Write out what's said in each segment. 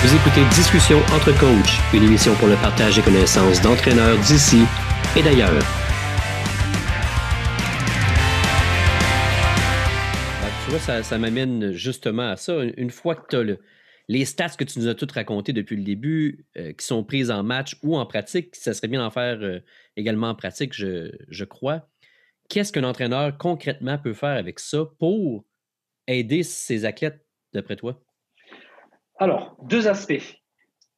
Vous écoutez Discussion entre coachs, une émission pour le partage des connaissances d'entraîneurs d'ici et d'ailleurs. Ben, tu vois, ça, m'amène justement à ça. Une fois que tu as le, les stats que tu nous as toutes racontées depuis le début, euh, qui sont prises en match ou en pratique, ça serait bien d'en faire euh, également en pratique, je, je crois. Qu'est-ce qu'un entraîneur concrètement peut faire avec ça pour aider ses athlètes, d'après toi? Alors, deux aspects.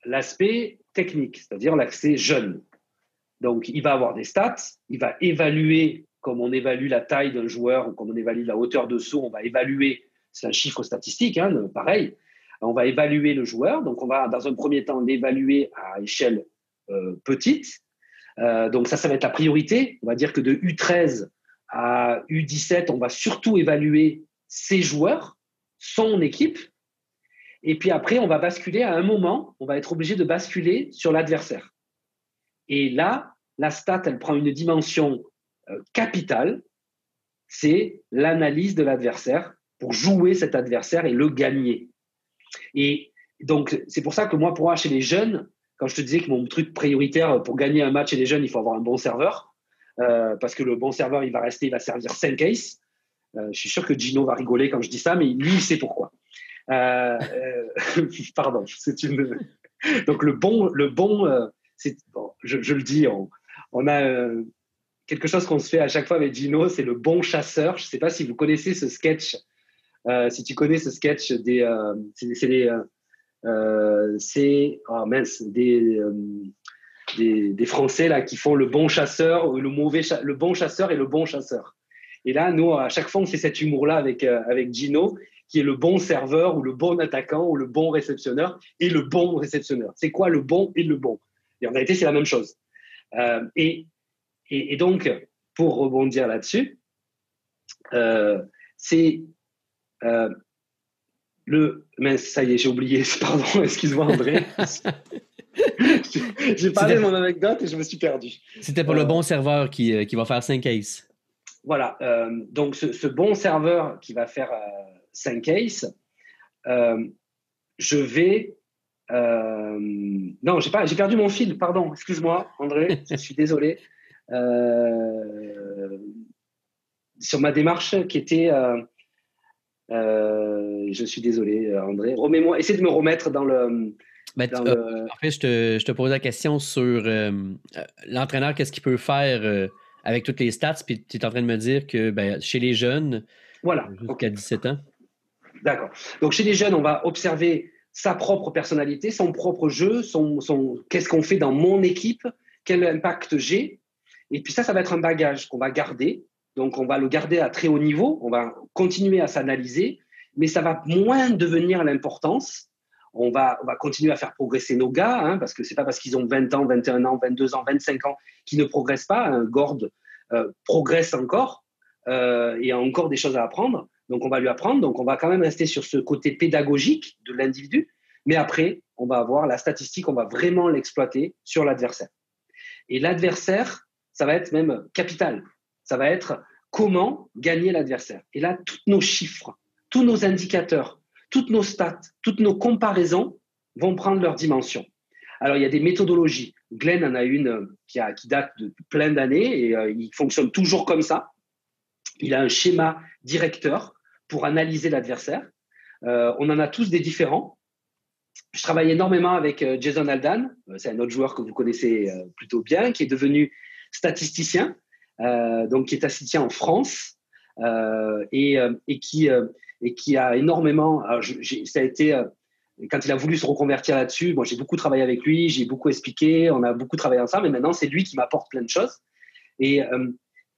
L'aspect technique, c'est-à-dire l'accès jeune. Donc, il va avoir des stats, il va évaluer, comme on évalue la taille d'un joueur ou comme on évalue la hauteur de saut, on va évaluer, c'est un chiffre statistique, hein, pareil, on va évaluer le joueur. Donc, on va, dans un premier temps, l'évaluer à échelle euh, petite. Euh, donc, ça, ça va être la priorité. On va dire que de U13 à U17, on va surtout évaluer ses joueurs, son équipe. Et puis après, on va basculer à un moment, on va être obligé de basculer sur l'adversaire. Et là, la stat, elle prend une dimension euh, capitale, c'est l'analyse de l'adversaire pour jouer cet adversaire et le gagner. Et donc, c'est pour ça que moi, pour moi, chez les jeunes, quand je te disais que mon truc prioritaire pour gagner un match chez les jeunes, il faut avoir un bon serveur, euh, parce que le bon serveur, il va rester, il va servir 5 cases. Euh, je suis sûr que Gino va rigoler quand je dis ça, mais lui, il sait pourquoi. Euh, pardon, c'est une. Donc le bon, le bon, c'est, je, le dis, on, a quelque chose qu'on se fait à chaque fois avec Gino, c'est le bon chasseur. Je ne sais pas si vous connaissez ce sketch. si tu connais ce sketch des, c'est les, c'est oh mince, des des, Français là qui font le bon chasseur, le mauvais, le bon chasseur et le bon chasseur. Et là, nous, à chaque fois, on fait cet humour-là avec, euh, avec Gino, qui est le bon serveur ou le bon attaquant ou le bon réceptionneur et le bon réceptionneur. C'est quoi le bon et le bon? Et en réalité, c'est la même chose. Euh, et, et, donc, pour rebondir là-dessus, euh, c'est le. Mais ça y est, j'ai oublié. Pardon, excuse-moi, André. J'ai parlé de mon anecdote et je me suis perdu. C'était pour le euh, bon serveur qui, euh, qui, va faire 5 cases. Voilà. Euh, donc, ce, bon serveur qui va faire 5 cases, je vais. non, j'ai pas, j'ai perdu mon fil. Pardon. Excuse-moi, André. je suis désolé. sur ma démarche qui était. je suis désolé, André. Remets-moi. Essaie de me remettre dans le ben, euh, en fait, je te, je te, pose la question sur euh, euh, l'entraîneur, qu'est-ce qu'il peut faire avec toutes les stats, puis tu es en train de me dire que ben, chez les jeunes, voilà. jusqu'à 17 ans. D'accord. Donc chez les jeunes, on va observer sa propre personnalité, son propre jeu, son, qu'est-ce qu'on fait dans mon équipe, quel impact j'ai. Et puis ça, ça va être un bagage qu'on va garder. Donc on va le garder à très haut niveau, on va continuer à s'analyser, mais ça va moins devenir l'importance on va, on va continuer à faire progresser nos gars, hein, parce que c'est pas parce qu'ils ont 20 ans, 21 ans, 22 ans, 25 ans qu'ils ne progressent pas. Gord euh, progresse encore euh, et a encore des choses à apprendre. Donc on va lui apprendre. Donc on va quand même rester sur ce côté pédagogique de l'individu. Mais après, on va avoir la statistique, on va vraiment l'exploiter sur l'adversaire. Et l'adversaire, ça va être même capital. Ça va être comment gagner l'adversaire. Et là, tous nos chiffres, tous nos indicateurs, toutes nos stats, toutes nos comparaisons vont prendre leur dimension. Alors, il y a des méthodologies. Glenn en a une euh, qui, date de plein d'années et euh, il fonctionne toujours comme ça. Il a un schéma directeur pour analyser l'adversaire. Euh, on en a tous des différents. Je travaille énormément avec Jason Aldan, c'est un autre joueur que vous connaissez plutôt bien, qui est devenu statisticien, donc qui est statisticien en France et, qui a énormément. ça a été euh, quand il a voulu se reconvertir là-dessus. Moi, j'ai beaucoup travaillé avec lui, j'ai beaucoup expliqué, on a beaucoup travaillé ensemble, mais maintenant c'est lui qui m'apporte plein de choses. Euh,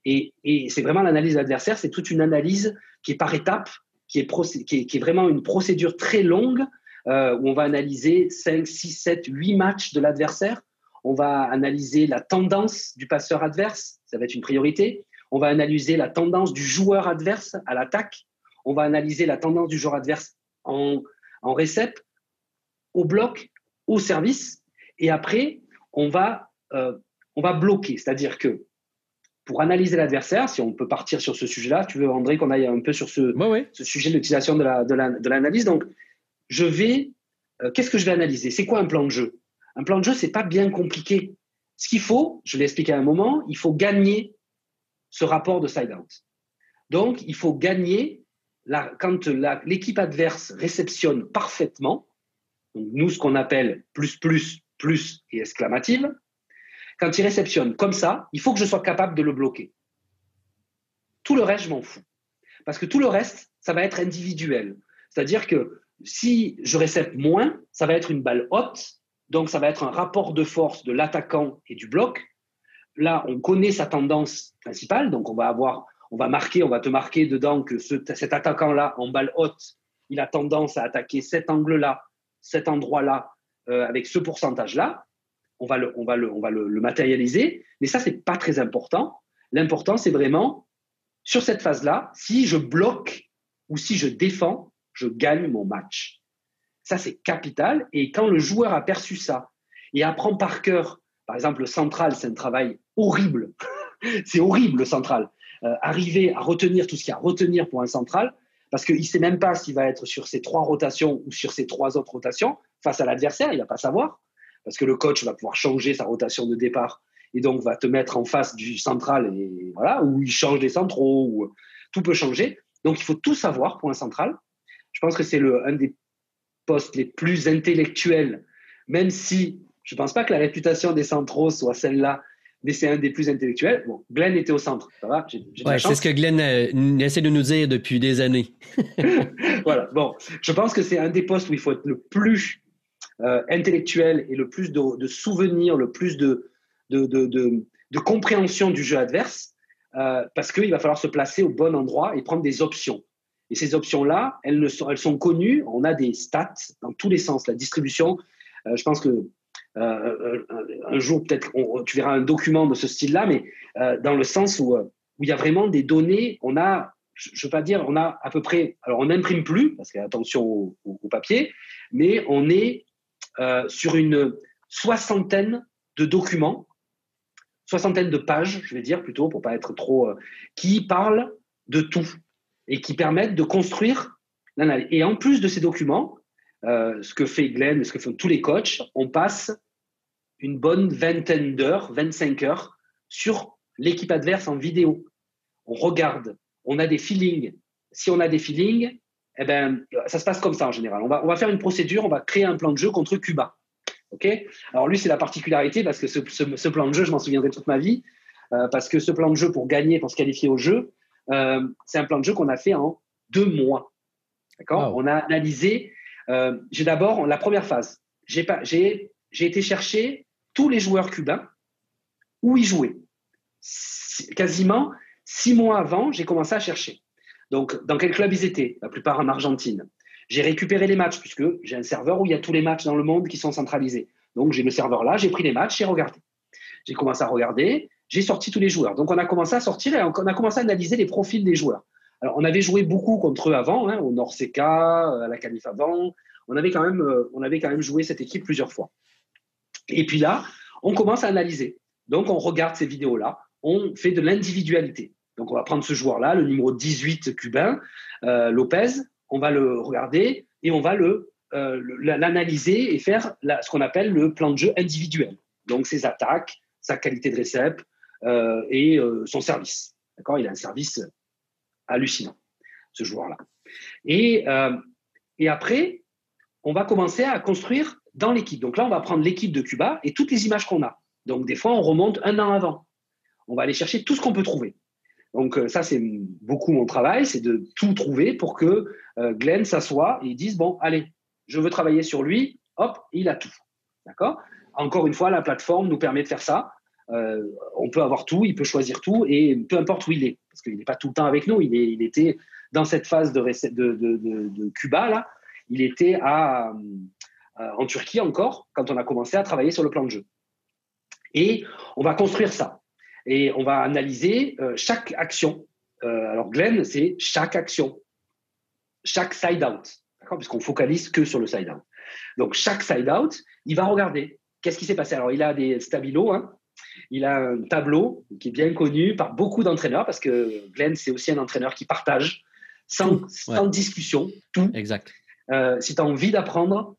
et, c'est vraiment l'analyse de l'adversaire, c'est toute une analyse qui est par étapes, qui est, vraiment une procédure très longue euh, où on va analyser 5, 6, 7, 8 matchs de l'adversaire. On va analyser la tendance du passeur adverse, ça va être une priorité. On va analyser la tendance du joueur adverse à l'attaque on va analyser la tendance du joueur adverse en, en au bloc, au service, et après, on va, euh, on va bloquer. C'est-à-dire que pour analyser l'adversaire, si on peut partir sur ce sujet-là, tu veux, André, qu'on aille un peu sur ce, ce sujet de l'utilisation de l'analyse. La, de Donc, je vais euh, qu'est-ce que je vais analyser? C'est quoi un plan de jeu? Un plan de jeu, c'est pas bien compliqué. Ce qu'il faut, je l'ai expliqué à un moment, il faut gagner ce rapport de side-out. Donc, il faut gagner la, quand l'équipe adverse réceptionne parfaitement, donc nous, ce qu'on appelle plus, plus, plus et exclamative, quand il réceptionne comme ça, il faut que je sois capable de le bloquer. Tout le reste, je m'en fous. Parce que tout le reste, ça va être individuel. C'est-à-dire que si je récepte moins, ça va être une balle haute, donc ça va être un rapport de force de l'attaquant et du bloc. Là, on connaît sa tendance principale, donc on va avoir, on va marquer, on va te marquer dedans que cet attaquant-là, en balle haute, il a tendance à attaquer cet angle-là, cet endroit-là, euh, avec ce pourcentage-là. On va, le, on va, le, on va le, matérialiser, mais ça, c'est pas très important. L'important, c'est vraiment sur cette phase-là, si je bloque ou si je défends, je gagne mon match. Ça, c'est capital. Et quand le joueur a perçu ça et apprend par cœur, par exemple, le central, c'est un travail horrible. c'est horrible, le central. Euh, arriver à retenir tout ce qu'il y a à retenir pour un central, parce qu'il ne sait même pas s'il va être sur ces trois rotations ou sur ces trois autres rotations face à l'adversaire, il ne va pas savoir, parce que le coach va pouvoir changer sa rotation de départ et donc va te mettre en face du central et voilà, où il change des centraux, ou tout peut changer. Donc il faut tout savoir pour un central. Je pense que c'est un des postes les plus intellectuels, même si je ne pense pas que la réputation des centraux soit celle-là, mais c'est un des plus intellectuels. Bon, Glenn était au centre, ça va ouais, C'est ce que Glenn euh, essaie de nous dire depuis des années. voilà, bon, je pense que c'est un des postes où il faut être le plus euh, intellectuel et le plus de, de souvenirs, le plus de, de, de, compréhension du jeu adverse, euh, parce qu'il va falloir se placer au bon endroit et prendre des options. Et ces options-là, elles, elles sont connues. On a des stats dans tous les sens. La distribution, euh, je pense que un jour, peut-être, tu verras un document de ce style-là, mais dans le sens où, où il y a vraiment des données. On a, je ne veux pas dire, on a à peu près. Alors, on n'imprime plus, parce qu'attention au, au, papier, mais on est sur une soixantaine de documents, soixantaine de pages, je vais dire plutôt, pour pas être trop, qui parlent de tout et qui permettent de construire l'analyse. Et en plus de ces documents, euh, ce que fait Glenn, ce que font tous les coachs, on passe une bonne vingtaine d'heures, 25 heures, sur l'équipe adverse en vidéo. On regarde, on a des feelings. Si on a des feelings, eh ben, ça se passe comme ça en général. On va, on va faire une procédure, on va créer un plan de jeu contre Cuba. ok? Alors lui, c'est la particularité parce que ce, ce, plan de jeu, je m'en souviendrai toute ma vie, euh, parce que ce plan de jeu pour gagner, pour se qualifier au jeu, euh, c'est un plan de jeu qu'on a fait en deux mois. D'accord? On a analysé. Euh, j'ai d'abord la première phase. J'ai été chercher tous les joueurs cubains où ils jouaient. Quasiment six mois avant, j'ai commencé à chercher. Donc, dans quel club ils étaient? La plupart en Argentine. J'ai récupéré les matchs, puisque j'ai un serveur où il y a tous les matchs dans le monde qui sont centralisés. Donc, j'ai le serveur là, j'ai pris les matchs, j'ai regardé. J'ai commencé à regarder, j'ai sorti tous les joueurs. Donc on a commencé à sortir et on a commencé à analyser les profils des joueurs. Alors on avait joué beaucoup contre eux avant, hein, au Norseca, à la Calif avant. On avait, quand même, euh, on avait quand même joué cette équipe plusieurs fois. Et puis là, on commence à analyser. Donc on regarde ces vidéos-là, on fait de l'individualité. Donc on va prendre ce joueur-là, le numéro 18 cubain, euh, Lopez, on va le regarder et on va le, euh, l'analyser et faire ce qu'on appelle le plan de jeu individuel. Donc ses attaques, sa qualité de récep, euh, et euh, son service. D'accord? Il a un service hallucinant, ce joueur-là. Et, et après, on va commencer à construire dans l'équipe. Donc là, on va prendre l'équipe de Cuba et toutes les images qu'on a. Donc des fois, on remonte un an avant. On va aller chercher tout ce qu'on peut trouver. Donc ça, c'est beaucoup mon travail, c'est de tout trouver pour que Glenn s'assoie et dise, bon, allez, je veux travailler sur lui, hop, il a tout. D'accord? Encore une fois, la plateforme nous permet de faire ça. Euh, on peut avoir tout, il peut choisir tout, et peu importe où il est, parce qu'il n'est pas tout le temps avec nous, il, était dans cette phase de, Cuba, là, il était euh, en Turquie encore, quand on a commencé à travailler sur le plan de jeu. Et on va construire ça. Et on va analyser euh, chaque action. alors Glenn, c'est chaque action, chaque side-out, puisqu'on focalise que sur le side-out. Donc chaque side-out, il va regarder qu'est-ce qui s'est passé? Alors il a des stabilos, hein, il a un tableau qui est bien connu par beaucoup d'entraîneurs, parce que Glenn, c'est aussi un entraîneur qui partage sans, discussion tout. Exact. Euh, si tu as envie d'apprendre,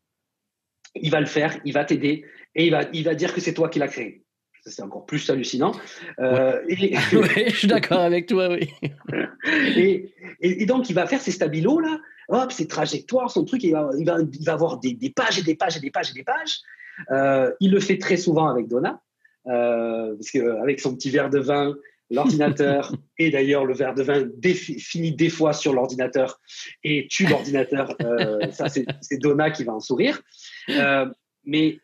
il va le faire, il va t'aider et il va, il va dire que c'est toi qui l'as créé. C'est encore plus hallucinant. Euh, je suis d'accord avec toi, oui. et, donc, il va faire ses stabilos, là, hop, ses trajectoires, son truc, il va, il va, il va avoir des, des, pages et des pages et des pages et des pages. Euh, il le fait très souvent avec Donna, euh, parce qu'avec son petit verre de vin, l'ordinateur, et d'ailleurs le verre de vin finit des fois sur l'ordinateur et tue l'ordinateur, euh, ça c'est Donna qui va en sourire. mais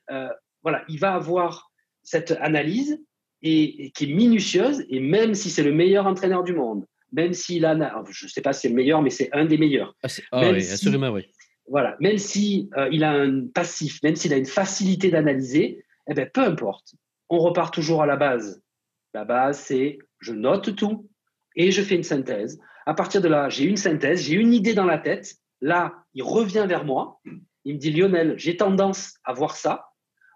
voilà, il va avoir cette analyse et, qui est minutieuse, et même si c'est le meilleur entraîneur du monde, même s'il a, je ne sais pas si c'est le meilleur, mais c'est un des meilleurs. Ah, ah oui, assurément, oui. Voilà, même si euh, il a un passif, même s'il a une facilité d'analyser, eh ben, peu importe. On repart toujours à la base. La base, c'est je note tout et je fais une synthèse. À partir de là, j'ai une synthèse, j'ai une idée dans la tête. Là, il revient vers moi. Il me dit Lionel, j'ai tendance à voir ça.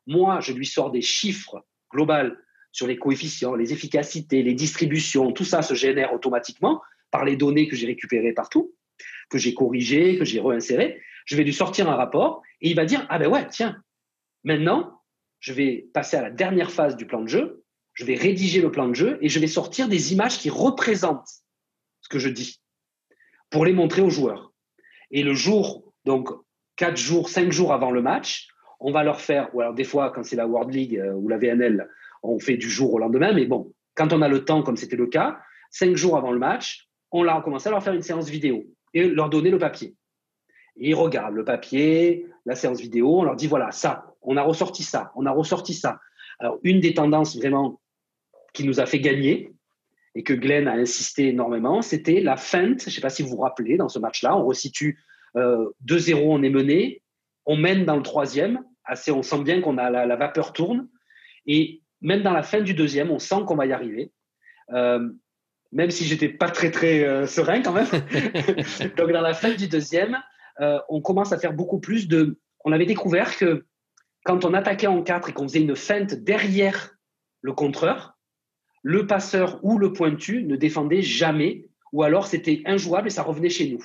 Moi, je lui sors des chiffres globaux sur les coefficients, les efficacités, les distributions. Tout ça se génère automatiquement par les données que j'ai récupérées partout, que j'ai corrigées, que j'ai réinsérées je vais lui sortir un rapport et il va dire Ah ben ouais, tiens, maintenant, je vais passer à la dernière phase du plan de jeu, je vais rédiger le plan de jeu et je vais sortir des images qui représentent ce que je dis pour les montrer aux joueurs. Et le jour, donc quatre jours, cinq jours avant le match, on va leur faire, ou alors des fois quand c'est la World League euh, ou la VNL, on fait du jour au lendemain, mais bon, quand on a le temps, comme c'était le cas, cinq jours avant le match, on a commencé à leur faire une séance vidéo et leur donner le papier ils regardent le papier, la séance vidéo, on leur dit voilà, ça, on a ressorti ça, on a ressorti ça. Alors, une des tendances vraiment qui nous a fait gagner et que Glenn a insisté énormément, c'était la feinte. Je ne sais pas si vous vous rappelez, dans ce match-là, on resitue euh, 2-0, on est mené, on mène dans le troisième, assez, on sent bien qu'on a la, vapeur tourne, et même dans la fin du deuxième, on sent qu'on va y arriver. Euh, même si j'étais pas très très euh, serein quand même. Donc dans la fin du deuxième, euh, on commence à faire beaucoup plus de. On avait découvert que quand on attaquait en 4 et qu'on faisait une feinte derrière le contreur, le passeur ou le pointu ne défendait jamais, ou alors c'était injouable et ça revenait chez nous.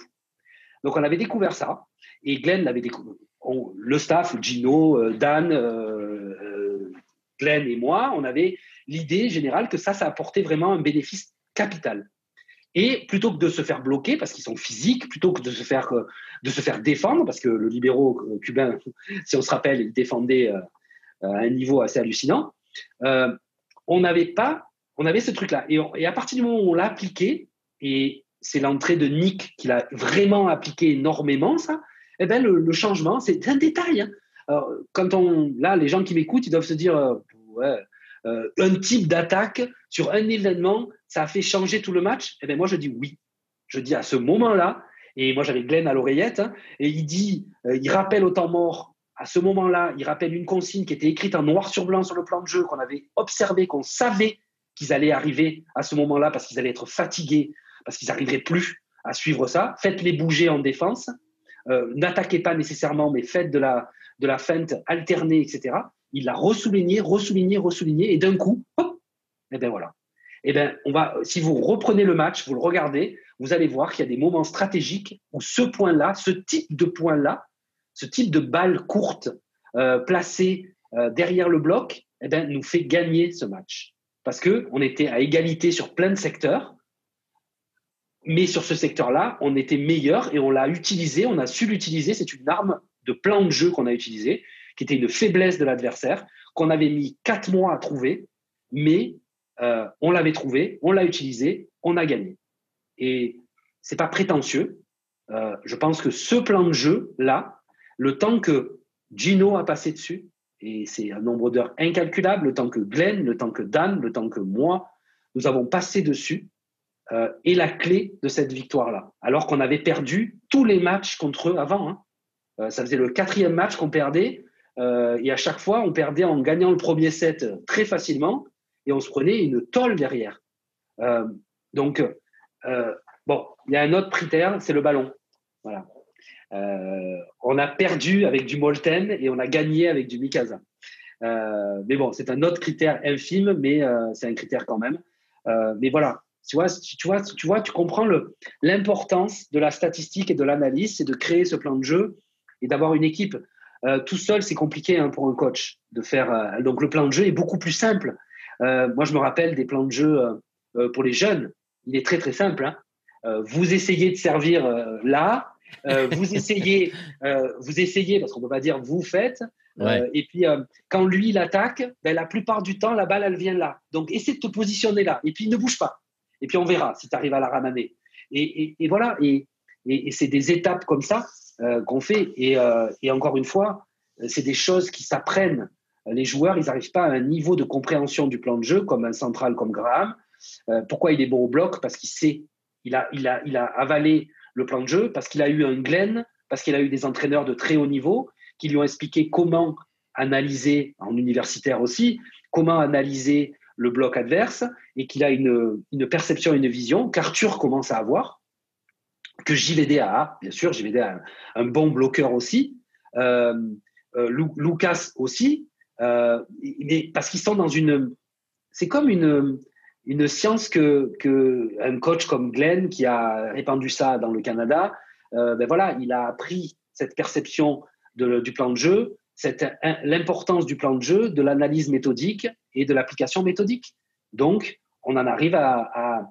Donc on avait découvert ça, et Glenn l'avait découvert. Le staff, Gino, euh, Dan, euh, Glenn et moi, on avait l'idée générale que ça, ça apportait vraiment un bénéfice capital. Et plutôt que de se faire bloquer parce qu'ils sont physiques, plutôt que de se faire, euh, de se faire défendre, parce que le libéraux euh, cubain, si on se rappelle, il défendait euh, à un niveau assez hallucinant, on n'avait pas, on avait ce truc-là. Et, à partir du moment où on l'a appliqué, et c'est l'entrée de Nick qui l'a vraiment appliqué énormément, ça, eh ben le, changement, c'est un détail. Hein. quand on, là, les gens qui m'écoutent, ils doivent se dire, ouais, un type d'attaque sur un événement, ça a fait changer tout le match? Eh bien, moi, je dis oui. Je dis à ce moment-là, et moi, j'avais Glenn à l'oreillette, hein, et il dit, euh, il rappelle au temps mort, à ce moment-là, il rappelle une consigne qui était écrite en noir sur blanc sur le plan de jeu, qu'on avait observé, qu'on savait qu'ils allaient arriver à ce moment-là parce qu'ils allaient être fatigués, parce qu'ils n'arriveraient plus à suivre ça. Faites-les bouger en défense. Euh, n'attaquez pas nécessairement, mais faites de la, de la feinte alternée, etc. Il l'a ressouligné, ressouligné, ressouligné, et d'un coup, hop, et bien voilà. Eh bien, on si vous reprenez le match, vous le regardez, vous allez voir qu'il y a des moments stratégiques où ce point-là, ce type de point-là, ce type de balle courte euh, placée euh, derrière le bloc, eh bien, nous fait gagner ce match. Parce qu'on était à égalité sur plein de secteurs, mais sur ce secteur-là, on était meilleur et on l'a utilisé, on a su l'utiliser. C'est une arme de plan de jeu qu'on a utilisé, qui était une faiblesse de l'adversaire, qu'on avait mis quatre mois à trouver, mais euh, on l'avait trouvé, on l'a utilisé, on a gagné. Et c'est pas prétentieux. Euh, je pense que ce plan de jeu là, le temps que Gino a passé dessus, et c'est un nombre d'heures incalculable, le temps que Glenn, le temps que Dan, le temps que moi, nous avons passé dessus, euh, est la clé de cette victoire-là. Alors qu'on avait perdu tous les matchs contre eux avant. Hein. ça faisait le quatrième match qu'on perdait, et à chaque fois, on perdait en gagnant le premier set très facilement, et on se prenait une tôle derrière. Euh, donc, euh, bon, il y a un autre critère, c'est le ballon. Voilà. Euh, on a perdu avec du Molten et on a gagné avec du Mikasa. mais bon, c'est un autre critère infime, mais c'est un critère quand même. mais voilà, tu vois, tu vois, tu vois, tu comprends l'importance de la statistique et de l'analyse, c'est de créer ce plan de jeu et d'avoir une équipe tout seul, c'est compliqué hein, pour un coach de faire. donc, le plan de jeu est beaucoup plus simple. moi, je me rappelle des plans de jeu pour les jeunes. Il est très, très simple. Hein. vous essayez de servir là, vous essayez, vous essayez, parce qu'on ne peut pas dire vous faites, euh, et puis, euh, quand lui, il attaque, ben, la plupart du temps, la balle, elle vient là. Donc, essaie de te positionner là. Et puis, ne bouge pas. Et puis, on verra si tu arrives à la ramener. Et, voilà. Et, c'est des étapes comme ça euh, qu'on fait. Et, encore une fois, c'est des choses qui s'apprennent. Les joueurs, ils n'arrivent pas à un niveau de compréhension du plan de jeu comme un central comme Graham. pourquoi il est bon au bloc? Parce qu'il sait, il, a, il a avalé le plan de jeu, parce qu'il a eu un Glenn, parce qu'il a eu des entraîneurs de très haut niveau qui lui ont expliqué comment analyser, en universitaire aussi, comment analyser le bloc adverse et qu'il a une, une perception, une vision qu'Arthur commence à avoir, que JVD a, bien sûr, JVD a un, un bon bloqueur aussi, euh, euh, Lucas aussi, euh, mais parce qu'ils sont dans une... C'est comme une, une science que, que, un coach comme Glenn, qui a répandu ça dans le Canada, ben voilà, il a appris cette perception du plan de jeu, l'importance du plan de jeu, de l'analyse méthodique et de l'application méthodique. Donc, on en arrive à,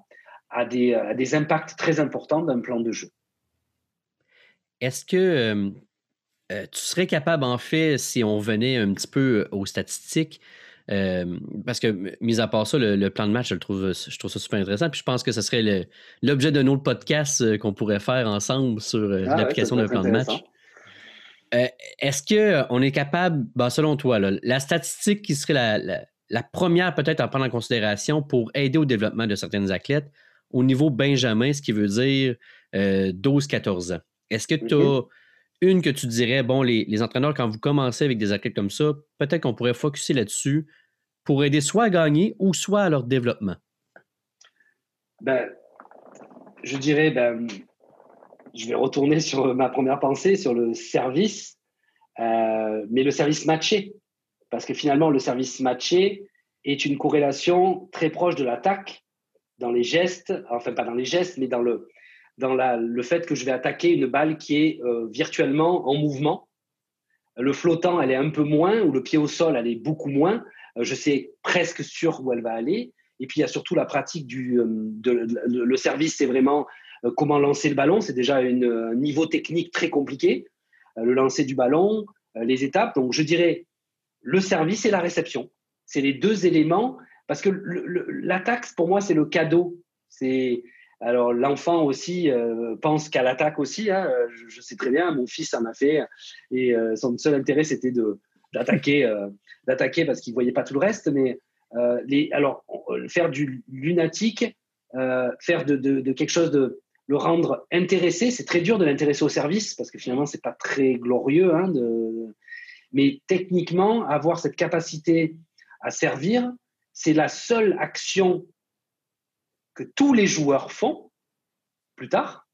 des, impacts très importants d'un plan de jeu. Est-ce que euh, euh, tu serais capable, en fait, si on venait un petit peu aux statistiques, euh, parce que, mis à part ça, le, plan de match, je, le trouve, je trouve ça super intéressant. Puis je pense que ce serait l'objet d'un autre podcast qu'on pourrait faire ensemble sur ah l'application d'un plan de match. Euh, est-ce qu'on est capable, ben, selon toi, la statistique qui serait la, première peut-être à prendre en considération pour aider au développement de certaines athlètes au niveau Benjamin, ce qui veut dire 12-14 euh, ans, est-ce que tu as mm-hmm. une que tu dirais, bon, les, entraîneurs, quand vous commencez avec des athlètes comme ça, peut-être qu'on pourrait focuser là-dessus pour aider soit à gagner ou soit à leur développement? Ben, je dirais, ben, je vais retourner sur ma première pensée, sur le service, euh, mais le service matché. Parce que finalement, le service matché est une corrélation très proche de l'attaque dans les gestes, enfin pas dans les gestes, mais dans le, dans la, le fait que je vais attaquer une balle qui est euh, virtuellement en mouvement. Le flottant, elle est un peu moins, ou le pied au sol, elle est beaucoup moins. Euh, je sais presque sûr où elle va aller. Et puis il y a surtout la pratique du de, le service, c'est vraiment comment lancer le ballon, c'est déjà un niveau technique très compliqué. Euh, le lancer du ballon, euh, les étapes. Donc, je dirais le service et la réception. C'est les deux éléments parce que l'attaque, pour moi, c'est le cadeau. C'est alors l'enfant aussi pense qu'à l'attaque aussi. Hein. je, sais très bien, mon fils en a fait et son seul intérêt c'était de d'attaquer, d'attaquer parce qu'il voyait pas tout le reste. Mais alors faire du lunatique, faire de, quelque chose de le rendre intéressé. C'est très dur de l'intéresser au service parce que finalement, c'est pas très glorieux. Hein. Mais techniquement, avoir cette capacité à servir, c'est la seule action que tous les joueurs font plus tard,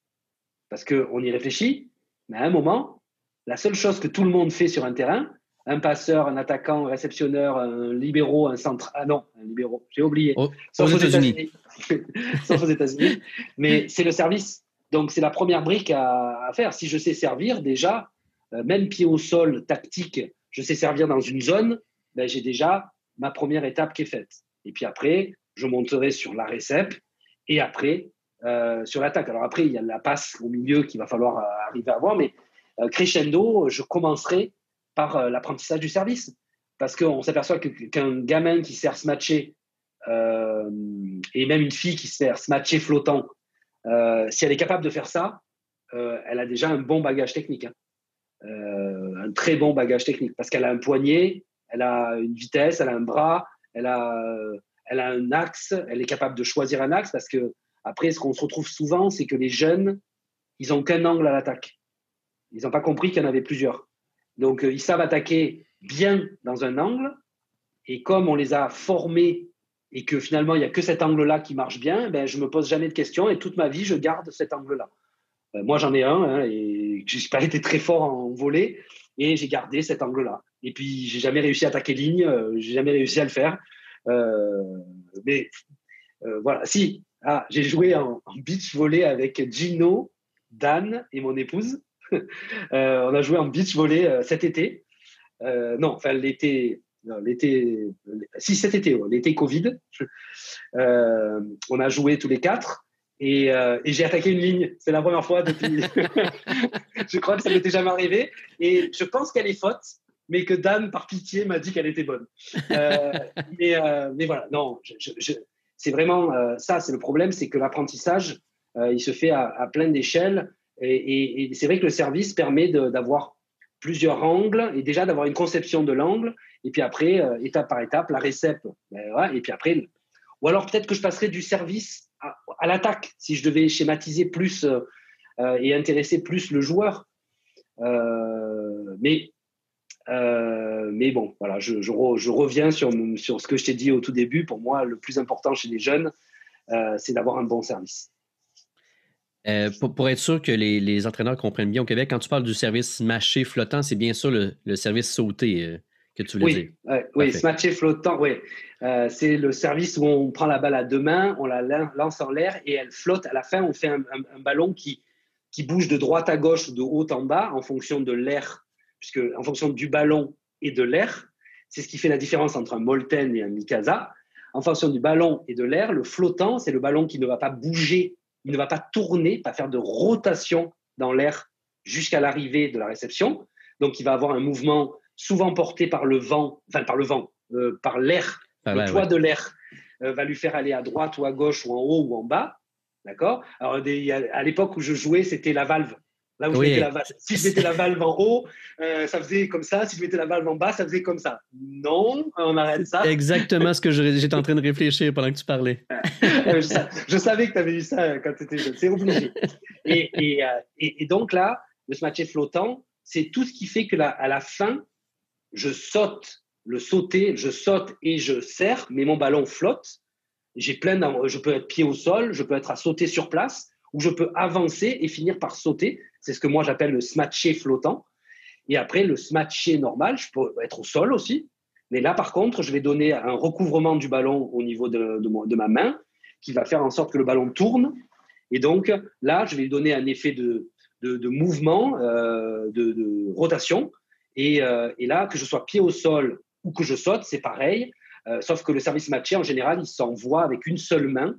parce qu'on y réfléchit, mais à un moment, la seule chose que tout le monde fait sur un terrain, un passeur, un attaquant, un réceptionneur, un libéraux, un centre. Ah non, un libéraux, j'ai oublié. Sauf aux États-Unis. Sauf aux États-Unis. Mais c'est le service. Donc, c'est la première brique à, faire. Si je sais servir, déjà, euh, même pied au sol, tactique, je sais servir dans une zone, ben, j'ai déjà ma première étape qui est faite. Et puis après, je monterai sur la récep et après, euh, sur l'attaque. Alors après, il y a la passe au milieu qu'il va falloir euh, arriver à avoir, mais crescendo, je commencerai par euh, l'apprentissage du service. Parce qu'on s'aperçoit qu'un gamin qui sert se matcher, euh, et même une fille qui sert se matcher flottant, euh, si elle est capable de faire ça, elle a déjà un bon bagage technique. Hein. un très bon bagage technique. Parce qu'elle a un poignet, elle a une vitesse, elle a un bras, elle a, elle a un axe, elle est capable de choisir un axe. Parce que, après, ce qu'on se retrouve souvent, c'est que les jeunes, ils n'ont qu'un angle à l'attaque. Ils n'ont pas compris qu'il y en avait plusieurs. Donc, euh, ils savent attaquer bien dans un angle. Et comme on les a formés et que finalement, il n'y a que cet angle-là qui marche bien, ben, je ne me pose jamais de questions et toute ma vie, je garde cet angle-là. Euh, moi, j'en ai un hein, et je n'ai pas été très fort en volée et j'ai gardé cet angle-là. Et puis, j'ai jamais réussi à attaquer ligne, euh, j'ai jamais réussi à le faire. mais voilà, si, ah, j'ai joué en, en beach volley avec Gino, Dan et mon épouse. Euh, on a joué en beach volley euh, cet été. non, enfin l'été, l'été, si cet été, l'été Covid, on a joué tous les quatre et, j'ai attaqué une ligne. C'est la première fois depuis. je crois que ça m'était jamais arrivé et je pense qu'elle est faute mais que Dan, par pitié, m'a dit qu'elle était bonne. Euh, mais, euh, voilà, non, c'est vraiment euh, ça, c'est le problème, c'est que l'apprentissage, il se fait à, plein d'échelles. Et, c'est vrai que le service permet d'avoir plusieurs angles et déjà d'avoir une conception de l'angle. Et puis après, étape par étape, la récep. Ben, et puis après, ou alors peut-être que je passerai du service à, l'attaque si je devais schématiser plus et intéresser plus le joueur. mais euh, mais bon, voilà, je, je, reviens sur, sur, ce que je t'ai dit au tout début. Pour moi, le plus important chez les jeunes, euh, c'est d'avoir un bon service. Euh, pour, être sûr que les, les, entraîneurs comprennent bien au Québec, quand tu parles du service mâché flottant, c'est bien sûr le, le service sauté que tu voulais oui, dire. oui, smatché flottant, oui. c'est le service où on prend la balle à deux mains, on la lance en l'air et elle flotte. À la fin, on fait un, un ballon qui, qui bouge de droite à gauche ou de haut en bas en fonction de l'air puisque en fonction du ballon et de l'air, c'est ce qui fait la différence entre un Molten et un Mikasa. En fonction du ballon et de l'air, le flottant, c'est le ballon qui ne va pas bouger, il ne va pas tourner, pas faire de rotation dans l'air jusqu'à l'arrivée de la réception. Donc, il va avoir un mouvement souvent porté par le vent, enfin par le vent, euh, par l'air, ah le poids de l'air euh, va lui faire aller à droite ou à gauche ou en haut ou en bas. D'accord? Alors, à l'époque où je jouais, c'était la valve. Là où je la valve. Si je mettais la valve en haut, euh, ça faisait comme ça. Si je mettais la valve en bas, ça faisait comme ça. Non, on arrête ça. Exactement ce que j'étais en train de réfléchir pendant que tu parlais. Euh, je, savais que tu avais eu ça quand tu étais jeune. C'est obligé. Et, euh, et, et, donc là, le smatché flottant, c'est tout ce qui fait que à la fin, je saute, le sauter, je saute et je serre, mais mon ballon flotte. J'ai plein je peux être pied au sol, je peux être à sauter sur place, ou je peux avancer et finir par sauter. C'est ce que moi j'appelle le smatché flottant. Et après, le smatché normal, je peux être au sol aussi. Mais là, par contre, je vais donner un recouvrement du ballon au niveau de, de, ma main qui va faire en sorte que le ballon tourne. Et donc, là, je vais lui donner un effet de, de mouvement, euh, de, rotation. Et, euh, et, là, que je sois pied au sol ou que je saute, c'est pareil. Euh, sauf que le service matché, en général, il s'envoie avec une seule main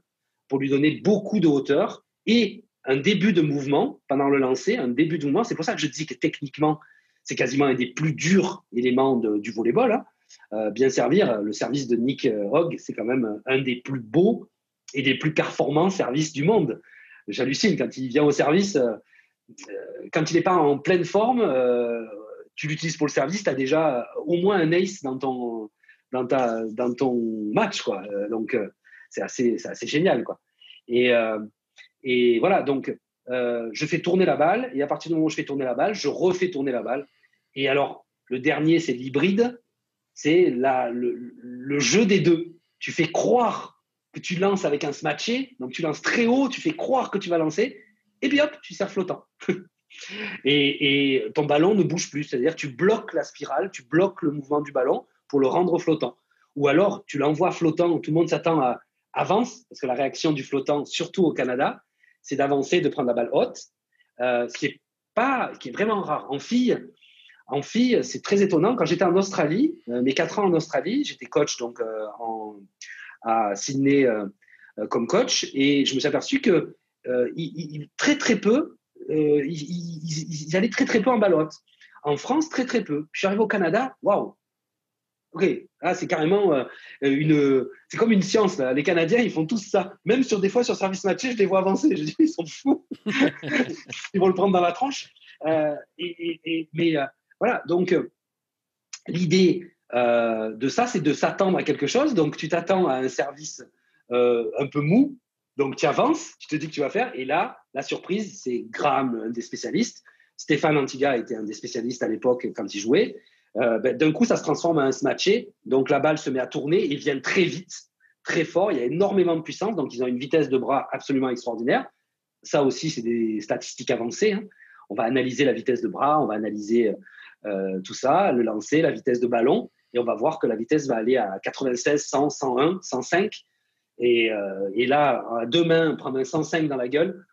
pour lui donner beaucoup de hauteur et un début de mouvement pendant le lancer, un début de mouvement. C'est pour ça que je dis que techniquement, c'est quasiment un des plus durs éléments du volleyball. Hein. Euh, bien servir, le service de Nick Hogg, c'est quand même un des plus beaux et des plus performants services du monde. J'hallucine quand il vient au service, euh, euh, quand il n'est pas en pleine forme, tu l'utilises pour le service, tu as déjà au moins un ace dans ton, dans ta, dans ton match. Quoi. donc, c'est assez, assez génial. Quoi. Et, et voilà, donc euh, je fais tourner la balle, et à partir du moment où je fais tourner la balle, je refais tourner la balle. Et alors, le dernier, c'est l'hybride, c'est le, le, jeu des deux. Tu fais croire que tu lances avec un smatché, donc tu lances très haut, tu fais croire que tu vas lancer, et puis hop, tu sers flottant. et, et, ton ballon ne bouge plus, c'est-à-dire tu bloques la spirale, tu bloques le mouvement du ballon pour le rendre flottant. Ou alors tu l'envoies flottant, tout le monde s'attend à avance, parce que la réaction du flottant, surtout au Canada, c'est d'avancer, de prendre la balle haute, euh, ce qui est pas, qui est vraiment rare. En fille, en fille, c'est très étonnant. Quand j'étais en Australie, euh, mes quatre ans en Australie, j'étais coach donc euh, en, à Sydney comme coach, et je me suis aperçu que très très peu, ils, allaient très très peu en balle haute. En France, très très peu. Je suis arrivé au Canada, waouh, Ok, ah, c'est carrément euh, une. C'est comme une science. Les Canadiens, ils font tous ça. Même sur des fois sur service matché, je les vois avancer. Je dis, ils sont fous. ils vont le prendre dans la tranche. Euh, et, mais euh, voilà, donc l'idée de ça, c'est de s'attendre à quelque chose. Donc tu t'attends à un service un peu mou. Donc tu avances, tu te dis que tu vas faire. Et là, la surprise, c'est Graham, un des spécialistes. Stéphane Antiga était un des spécialistes à l'époque quand il jouait. Euh, ben, d'un coup, ça se transforme en un smatché. Donc la balle se met à tourner et vient très vite, très fort. Il y a énormément de puissance. Donc ils ont une vitesse de bras absolument extraordinaire. Ça aussi, c'est des statistiques avancées. Hein. On va analyser la vitesse de bras, on va analyser euh, tout ça, le lancer, la vitesse de ballon. Et on va voir que la vitesse va aller à 96, 100, 101, 105. Et, euh, et là, à deux mains, prendre un 105 dans la gueule,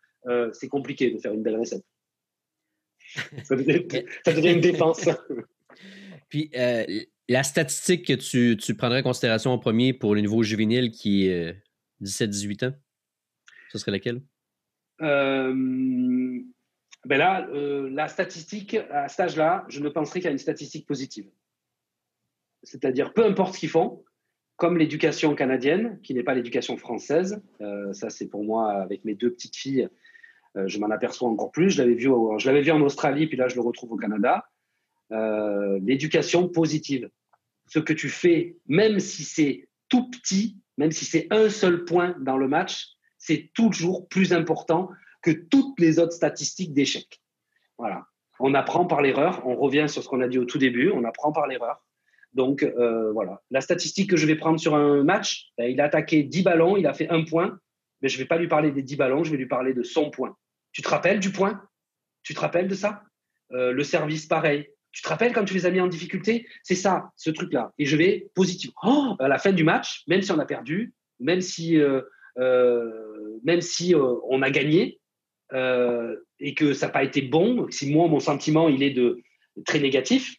c'est compliqué de faire une belle recette. ça devient une défense. Puis, euh, la statistique que tu, prendrais en considération en premier pour le niveau juvénile qui est 17-18 ans, ce serait laquelle? ben là, la statistique, à cet âge-là, je ne penserais qu'à une statistique positive. C'est-à-dire, peu importe ce qu'ils font, comme l'éducation canadienne, qui n'est pas l'éducation française. Euh, ça, c'est pour moi, avec mes deux petites filles, euh, je m'en aperçois encore plus. Je l'avais vu en Australie, puis là, je le retrouve au Canada. Euh, l'éducation positive. Ce que tu fais, même si c'est tout petit, même si c'est un seul point dans le match, c'est toujours plus important que toutes les autres statistiques d'échec. Voilà. On apprend par l'erreur. On revient sur ce qu'on a dit au tout début. On apprend par l'erreur. Donc euh, voilà, la statistique que je vais prendre sur un match, ben, il a attaqué 10 ballons, il a fait un point, mais je ne vais pas lui parler des 10 ballons, je vais lui parler de son point. Tu te rappelles du point? Tu te rappelles de ça? Euh, Le service, pareil. Tu te rappelles quand tu les as mis en difficulté? C'est ça, ce truc-là. Et je vais positif. Oh, à la fin du match, même si on a perdu, même si, euh, même si on a gagné et que ça n'a pas été bon, si moi, mon sentiment, il est de très négatif,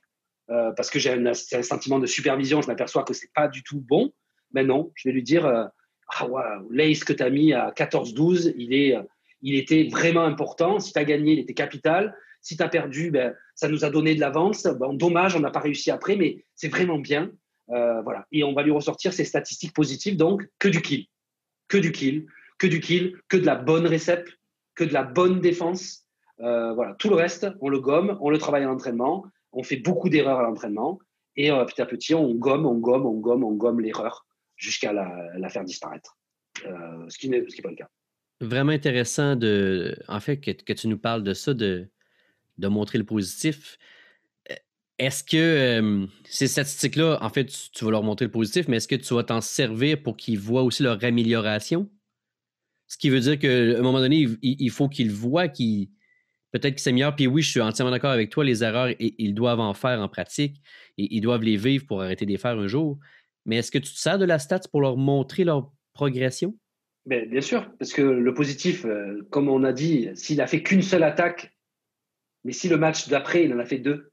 euh, parce que j'ai un, sentiment de supervision, je m'aperçois que c'est pas du tout bon. Mais non, je vais lui dire euh, Ah, l'ace que tu as mis à 14-12, il, il était vraiment important. Si tu as gagné, il était capital. Si tu as perdu, ben, ça nous a donné de l'avance. Bon, dommage, on n'a pas réussi après, mais c'est vraiment bien. Euh, voilà. Et on va lui ressortir ses statistiques positives, donc que du kill. Que du kill, que du kill, que de la bonne récepte, que de la bonne défense. voilà. Tout le reste, on le gomme, on le travaille en entraînement on fait beaucoup d'erreurs à l'entraînement et euh, petit à petit, on gomme, on gomme, on gomme, on gomme l'erreur jusqu'à la, faire disparaître. Euh, ce qui n'est pas le cas. Vraiment intéressant de, en fait, que, tu nous parles de ça, de montrer le positif. Est-ce que ces statistiques-là, en fait, tu, vas leur montrer le positif, mais est-ce que tu vas t'en servir pour qu'ils voient aussi leur amélioration? Ce qui veut dire qu'à un moment donné, il, faut qu'ils voient qu'ils peut-être c'est meilleur. Puis oui, je suis entièrement d'accord avec toi. Les erreurs, ils doivent en faire en pratique et ils doivent les vivre pour arrêter de les faire un jour. Mais est-ce que tu te sers de la stats pour leur montrer leur progression? Bien, bien sûr, parce que le positif, euh, comme on a dit, s'il a fait qu'une seule attaque, mais si le match d'après, il en a fait deux,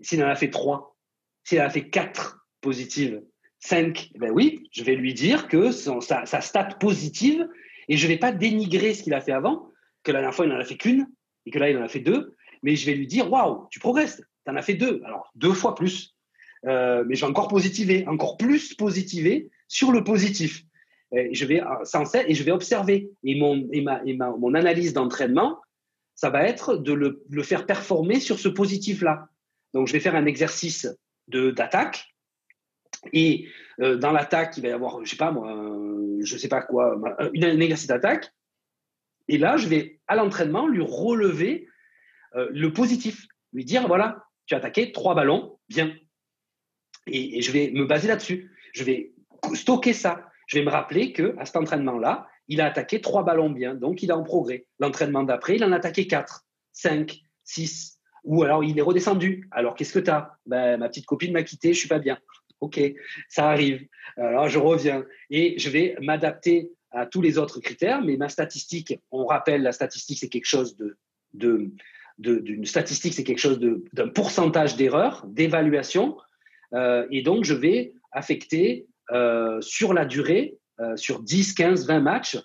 s'il en a fait trois, s'il en a fait quatre positives, cinq, ben oui, je vais lui dire que sa, sa stat positive, et je ne vais pas dénigrer ce qu'il a fait avant, que la dernière fois, il n'en a fait qu'une, et que là, il en a fait deux, mais je vais lui dire Waouh, tu progresses, tu en as fait deux. Alors, deux fois plus. Euh, mais je vais encore positiver, encore plus positiver sur le positif. Et je vais sans et je vais observer. Et mon, et ma, et mon analyse d'entraînement, ça va être de le, faire performer sur ce positif-là. Donc, je vais faire un exercice d'attaque. Et euh, dans l'attaque, il va y avoir, je sais pas moi, je sais pas quoi, un, un exercice d'attaque. Et là, je vais, à l'entraînement, lui relever euh, le positif, lui dire, voilà, tu as attaqué trois ballons, bien. Et, je vais me baser là-dessus. Je vais stocker ça. Je vais me rappeler qu'à cet entraînement-là, il a attaqué trois ballons bien, donc il est en progrès. L'entraînement d'après, il en a attaqué quatre, cinq, six, ou alors il est redescendu. Alors qu'est-ce que tu as ben, Ma petite copine m'a quitté, je suis pas bien. Ok, ça arrive. Alors je reviens et je vais m'adapter à tous les autres critères, mais ma statistique, on rappelle, la statistique, c'est quelque chose de, d'une statistique, c'est quelque chose d'un pourcentage d'erreur, d'évaluation, euh, et donc je vais affecter euh, sur la durée, sur 10, 15, 20 matchs.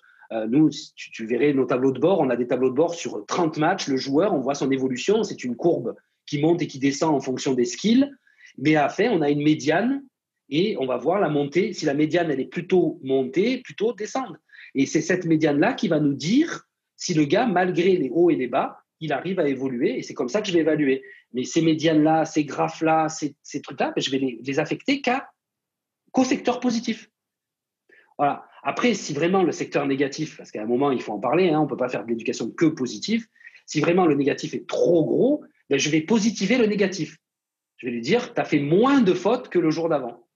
nous, tu, verrais nos tableaux de bord, on a des tableaux de bord sur 30 matchs, le joueur, on voit son évolution, c'est une courbe qui monte et qui descend en fonction des skills, mais à fin, on a une médiane et on va voir la montée. Si la médiane, elle est plutôt montée, plutôt descendre. Et c'est cette médiane-là qui va nous dire si le gars, malgré les hauts et les bas, il arrive à évoluer. Et c'est comme ça que je vais évaluer. Mais ces médianes-là, ces graphes-là, ces, trucs-là, ben, je vais les, affecter qu'au secteur positif. Après, si vraiment le secteur négatif, parce qu'à un moment, il faut en parler, hein, on ne peut pas faire de l'éducation que positive, si vraiment le négatif est trop gros, ben, je vais positiver le négatif. Je vais lui dire, tu as fait moins de fautes que le jour d'avant.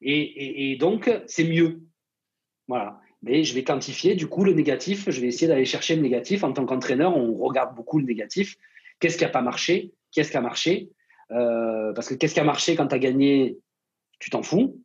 Et, donc, c'est mieux. Voilà. Mais je vais quantifier du coup le négatif. Je vais essayer d'aller chercher le négatif. En tant qu'entraîneur, on regarde beaucoup le négatif. Qu'est-ce qui n'a pas marché? Qu'est-ce qui a marché? Euh, Parce que qu'est-ce qui a marché quand tu as gagné? Tu t'en fous.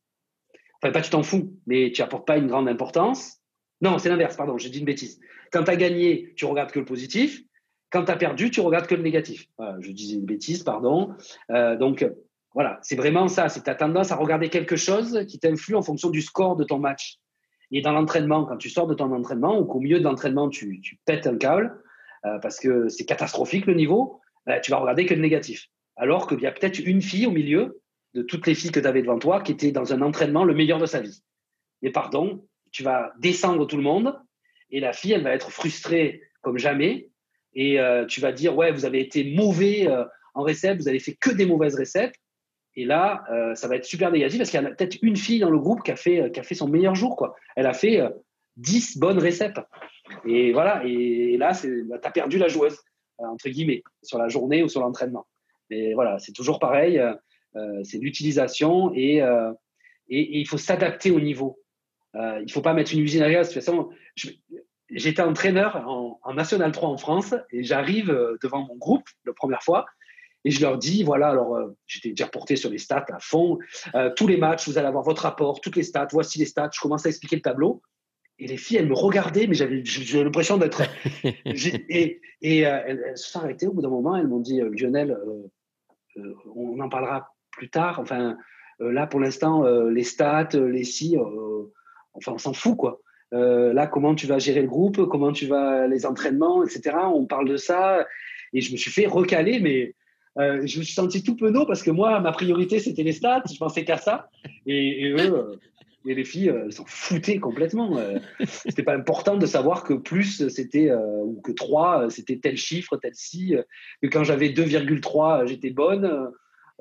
Enfin, pas tu t'en fous, mais tu n'apportes pas une grande importance. Non, c'est l'inverse, pardon, j'ai dit une bêtise. Quand tu as gagné, tu regardes que le positif. Quand tu as perdu, tu regardes que le négatif. Je disais une bêtise, pardon. Euh, donc, Voilà, c'est vraiment ça. C'est ta tendance à regarder quelque chose qui t'influe en fonction du score de ton match. Et dans l'entraînement, quand tu sors de ton entraînement ou qu'au milieu de l'entraînement, tu, pètes un câble euh, parce que c'est catastrophique le niveau, bah, tu vas regarder que le négatif. Alors qu'il y a peut-être une fille au milieu de toutes les filles que tu avais devant toi qui était dans un entraînement le meilleur de sa vie. Mais pardon, tu vas descendre tout le monde et la fille, elle va être frustrée comme jamais. Et euh, tu vas dire, ouais, vous avez été mauvais euh, en recette, vous avez fait que des mauvaises recettes. Et là, euh, ça va être super négatif parce qu'il y a peut-être une fille dans le groupe qui a fait, qui a fait son meilleur jour. Quoi. Elle a fait 10 bonnes recettes. Et voilà, et, là, bah, tu as perdu la joueuse, entre guillemets, sur la journée ou sur l'entraînement. Mais voilà, c'est toujours pareil, c'est l'utilisation et, et, il faut s'adapter au niveau. il ne faut pas mettre une usine à gaz. De toute façon, j'étais entraîneur en, en, National 3 en France et j'arrive devant mon groupe la première fois et je leur dis, voilà, alors euh, j'étais déjà reporté sur les stats à fond. Euh, tous les matchs, vous allez avoir votre rapport, toutes les stats, voici les stats. Je commence à expliquer le tableau. Et les filles, elles me regardaient, mais j'avais l'impression d'être. et, et euh, elles, se sont arrêtées au bout d'un moment. Elles m'ont dit, Lionel, on en parlera plus tard. Enfin, là, pour l'instant, les stats, les si, enfin, on s'en fout, quoi. là, comment tu vas gérer le groupe, comment tu vas les entraînements, etc. On parle de ça. Et je me suis fait recaler, mais euh, je me suis senti tout penaud parce que moi, ma priorité, c'était les stats. Je pensais qu'à ça. Et, eux, euh, et les filles, elles s'en foutaient complètement. Euh, c'était pas important de savoir que plus, c'était, ou que 3, c'était tel chiffre, tel si. que quand j'avais 2,3, j'étais bonne.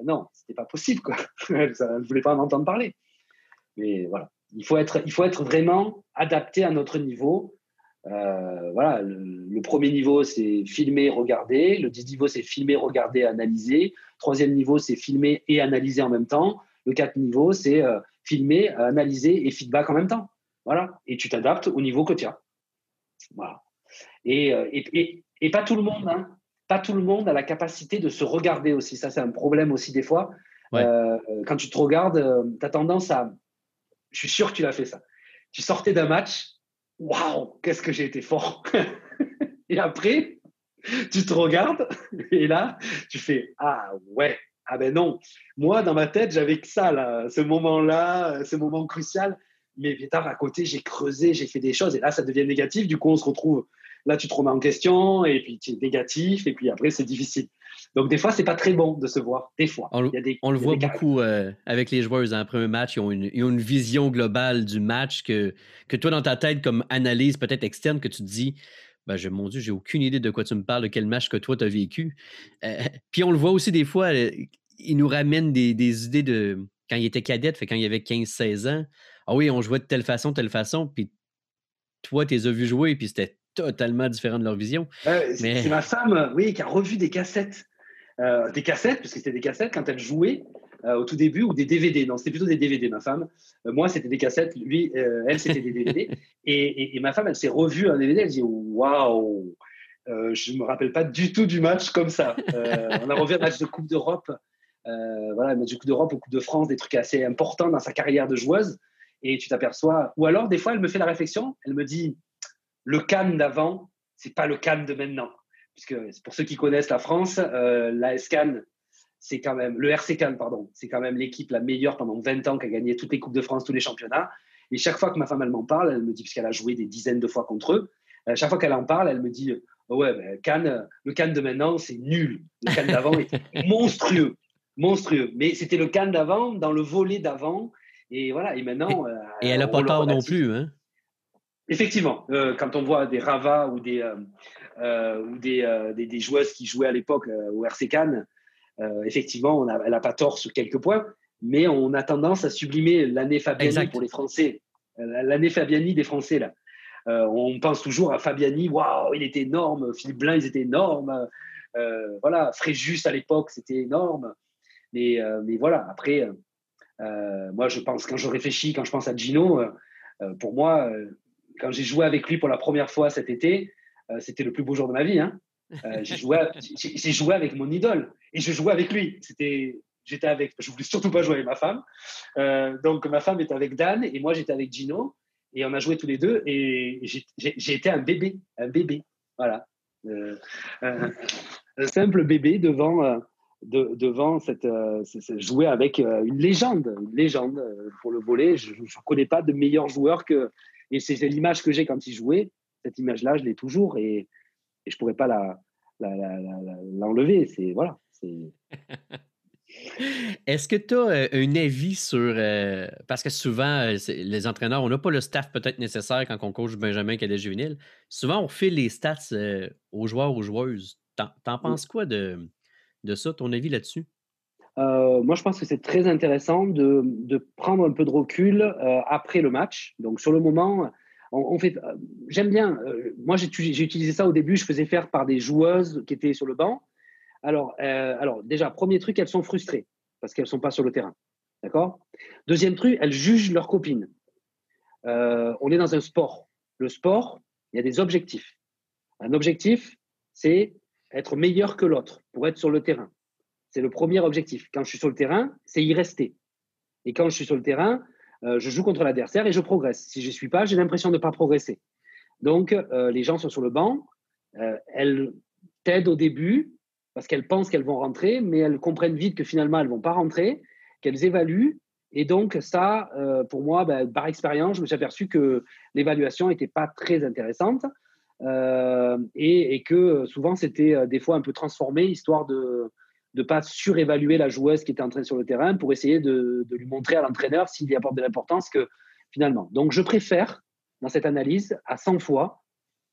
Non, c'était pas possible. Quoi. elles ne voulaient pas en entendre parler. Mais voilà. Il faut, être, il faut être vraiment adapté à notre niveau euh, voilà, le, premier niveau, c'est filmer, regarder. Le deuxième niveau, c'est filmer, regarder, analyser. Troisième niveau, c'est filmer et analyser en même temps. Le quatrième niveau, c'est euh, filmer, analyser et feedback en même temps. Voilà. Et tu t'adaptes au niveau que tu as. Voilà. Et, euh, et, et, pas tout le monde, hein. Pas tout le monde a la capacité de se regarder aussi. Ça, c'est un problème aussi des fois. quand tu te regardes, tu as tendance à. Je suis sûr que tu l'as fait ça. Tu sortais d'un match, waouh, qu'est-ce que j'ai été fort. et après, tu te regardes et là, tu fais ah ouais, ah ben non. Moi, dans ma tête, j'avais que ça, là, ce moment-là, ce moment crucial. Mais tard, à côté, j'ai creusé, j'ai fait des choses et là, ça devient négatif. Du coup, on se retrouve là, tu te remets en question et puis tu es négatif et puis après, c'est difficile. Donc, des fois, c'est pas très bon de se voir. Des fois. On, le voit beaucoup euh, avec les joueurs après un match. Ils ont, une, ils ont, une, vision globale du match que, que toi, dans ta tête, comme analyse peut-être externe, que tu te dis ben, je, mon Dieu, j'ai aucune idée de quoi tu me parles, de quel match que toi, tu as vécu. Euh, puis on le voit aussi des fois, euh, il nous ramène des, des, idées de quand il était cadet, fait quand il avait 15-16 ans. Ah oui, on jouait de telle façon, telle façon. Puis toi, tu les as vus jouer, puis c'était totalement différent de leur vision. C'est ma femme, oui, qui a revu des cassettes euh, des cassettes, parce que c'était des cassettes quand elle jouait euh, au tout début, ou des DVD. Non, c'était plutôt des DVD, ma femme. Euh, moi, c'était des cassettes, lui, elle, c'était des DVD. Et, ma femme, elle s'est revue un DVD, elle dit Waouh Je ne me rappelle pas du tout du match comme ça. on a revu un match de Coupe d'Europe, voilà, un match de Coupe d'Europe ou Coupe de France, des trucs assez importants dans sa carrière de joueuse. Et tu t'aperçois. Ou alors, des fois, elle me fait la réflexion, elle me dit Le Cannes d'avant, c'est pas le Cannes de maintenant puisque pour ceux qui connaissent la France, euh, la SCAN, c'est quand même, le RC Cannes, pardon, c'est quand même l'équipe la meilleure pendant 20 ans qui a gagné toutes les Coupes de France, tous les championnats. Et chaque fois que ma femme, elle m'en parle, elle me dit, puisqu'elle a joué des dizaines de fois contre eux, euh, chaque fois qu'elle en parle, elle me dit, oh ouais, ben, Cannes, le Cannes de maintenant, c'est nul. Le Cannes d'avant est monstrueux, monstrueux. Mais c'était le Cannes d'avant, dans le volet d'avant. Et voilà, et maintenant. Et, elle n'a pas tort non plus, hein Effectivement, euh, quand on voit des Rava ou des, euh, ou euh, des, des, joueuses qui jouaient à l'époque au RC Cannes, effectivement, on a, elle n'a pas tort sur quelques points, mais on a tendance à sublimer l'année Fabiani pour les Français, l'année Fabiani des Français là. on pense toujours à Fabiani, waouh, il était énorme. Philippe Blain, ils étaient énormes. voilà, Fréjus à l'époque, c'était énorme. Mais, mais voilà, après, moi, je pense, quand je réfléchis, quand je pense à Gino, pour moi, quand j'ai joué avec lui pour la première fois cet été, euh, c'était le plus beau jour de ma vie. Euh, j'ai joué, joué avec mon idole et je jouais avec lui. C'était, j'étais avec, je voulais surtout pas jouer avec ma femme. Euh, donc ma femme était avec Dan et moi j'étais avec Gino et on a joué tous les deux et j'ai été un bébé, un bébé, voilà, un simple bébé devant devant cette, jouer avec une légende, une légende pour le volet. Je ne connais pas de meilleur joueur que. Et c'est l'image que j'ai quand il jouait. Cette image-là, je l'ai toujours et, et je ne pourrais pas l'enlever. La, c'est voilà. Est-ce que tu as un avis sur. parce que souvent, les entraîneurs, on n'a pas le staff peut-être nécessaire quand on coach Benjamin Cadet Juvenile. Souvent, on file les stats aux joueurs, aux joueuses. T'en penses quoi de, de ça, ton avis là-dessus? moi, je pense que c'est très intéressant de, prendre un peu de recul après le match. Donc, sur le moment, fait. J'aime bien. moi, j'ai utilisé ça au début. Je faisais faire par des joueuses qui étaient sur le banc. Alors, euh, alors, déjà, premier truc, elles sont frustrées parce qu'elles ne sont pas sur le terrain. D'accord? Deuxième truc, elles jugent leurs copines. Euh, on est dans un sport. Le sport, il y a des objectifs. Un objectif, c'est être meilleur que l'autre pour être sur le terrain. C'est le premier objectif. Quand je suis sur le terrain, c'est y rester. Et quand je suis sur le terrain, euh, je joue contre l'adversaire et je progresse. Si je ne suis pas, j'ai l'impression de ne pas progresser. Donc, les gens sont sur le banc. elles t'aident au début, parce qu'elles pensent qu'elles vont rentrer, mais elles comprennent vite que finalement, elles ne vont pas rentrer, qu'elles évaluent. Et donc, ça, euh, pour moi, ben, par expérience, je me suis aperçu que l'évaluation n'était pas très intéressante euh, et, que souvent, c'était euh, des fois un peu transformé, histoire de ne pas surévaluer la joueuse qui était entrée sur le terrain pour essayer de, lui montrer à l'entraîneur s'il y apporte de l'importance que finalement. Donc, je préfère, dans cette analyse, à 100 fois,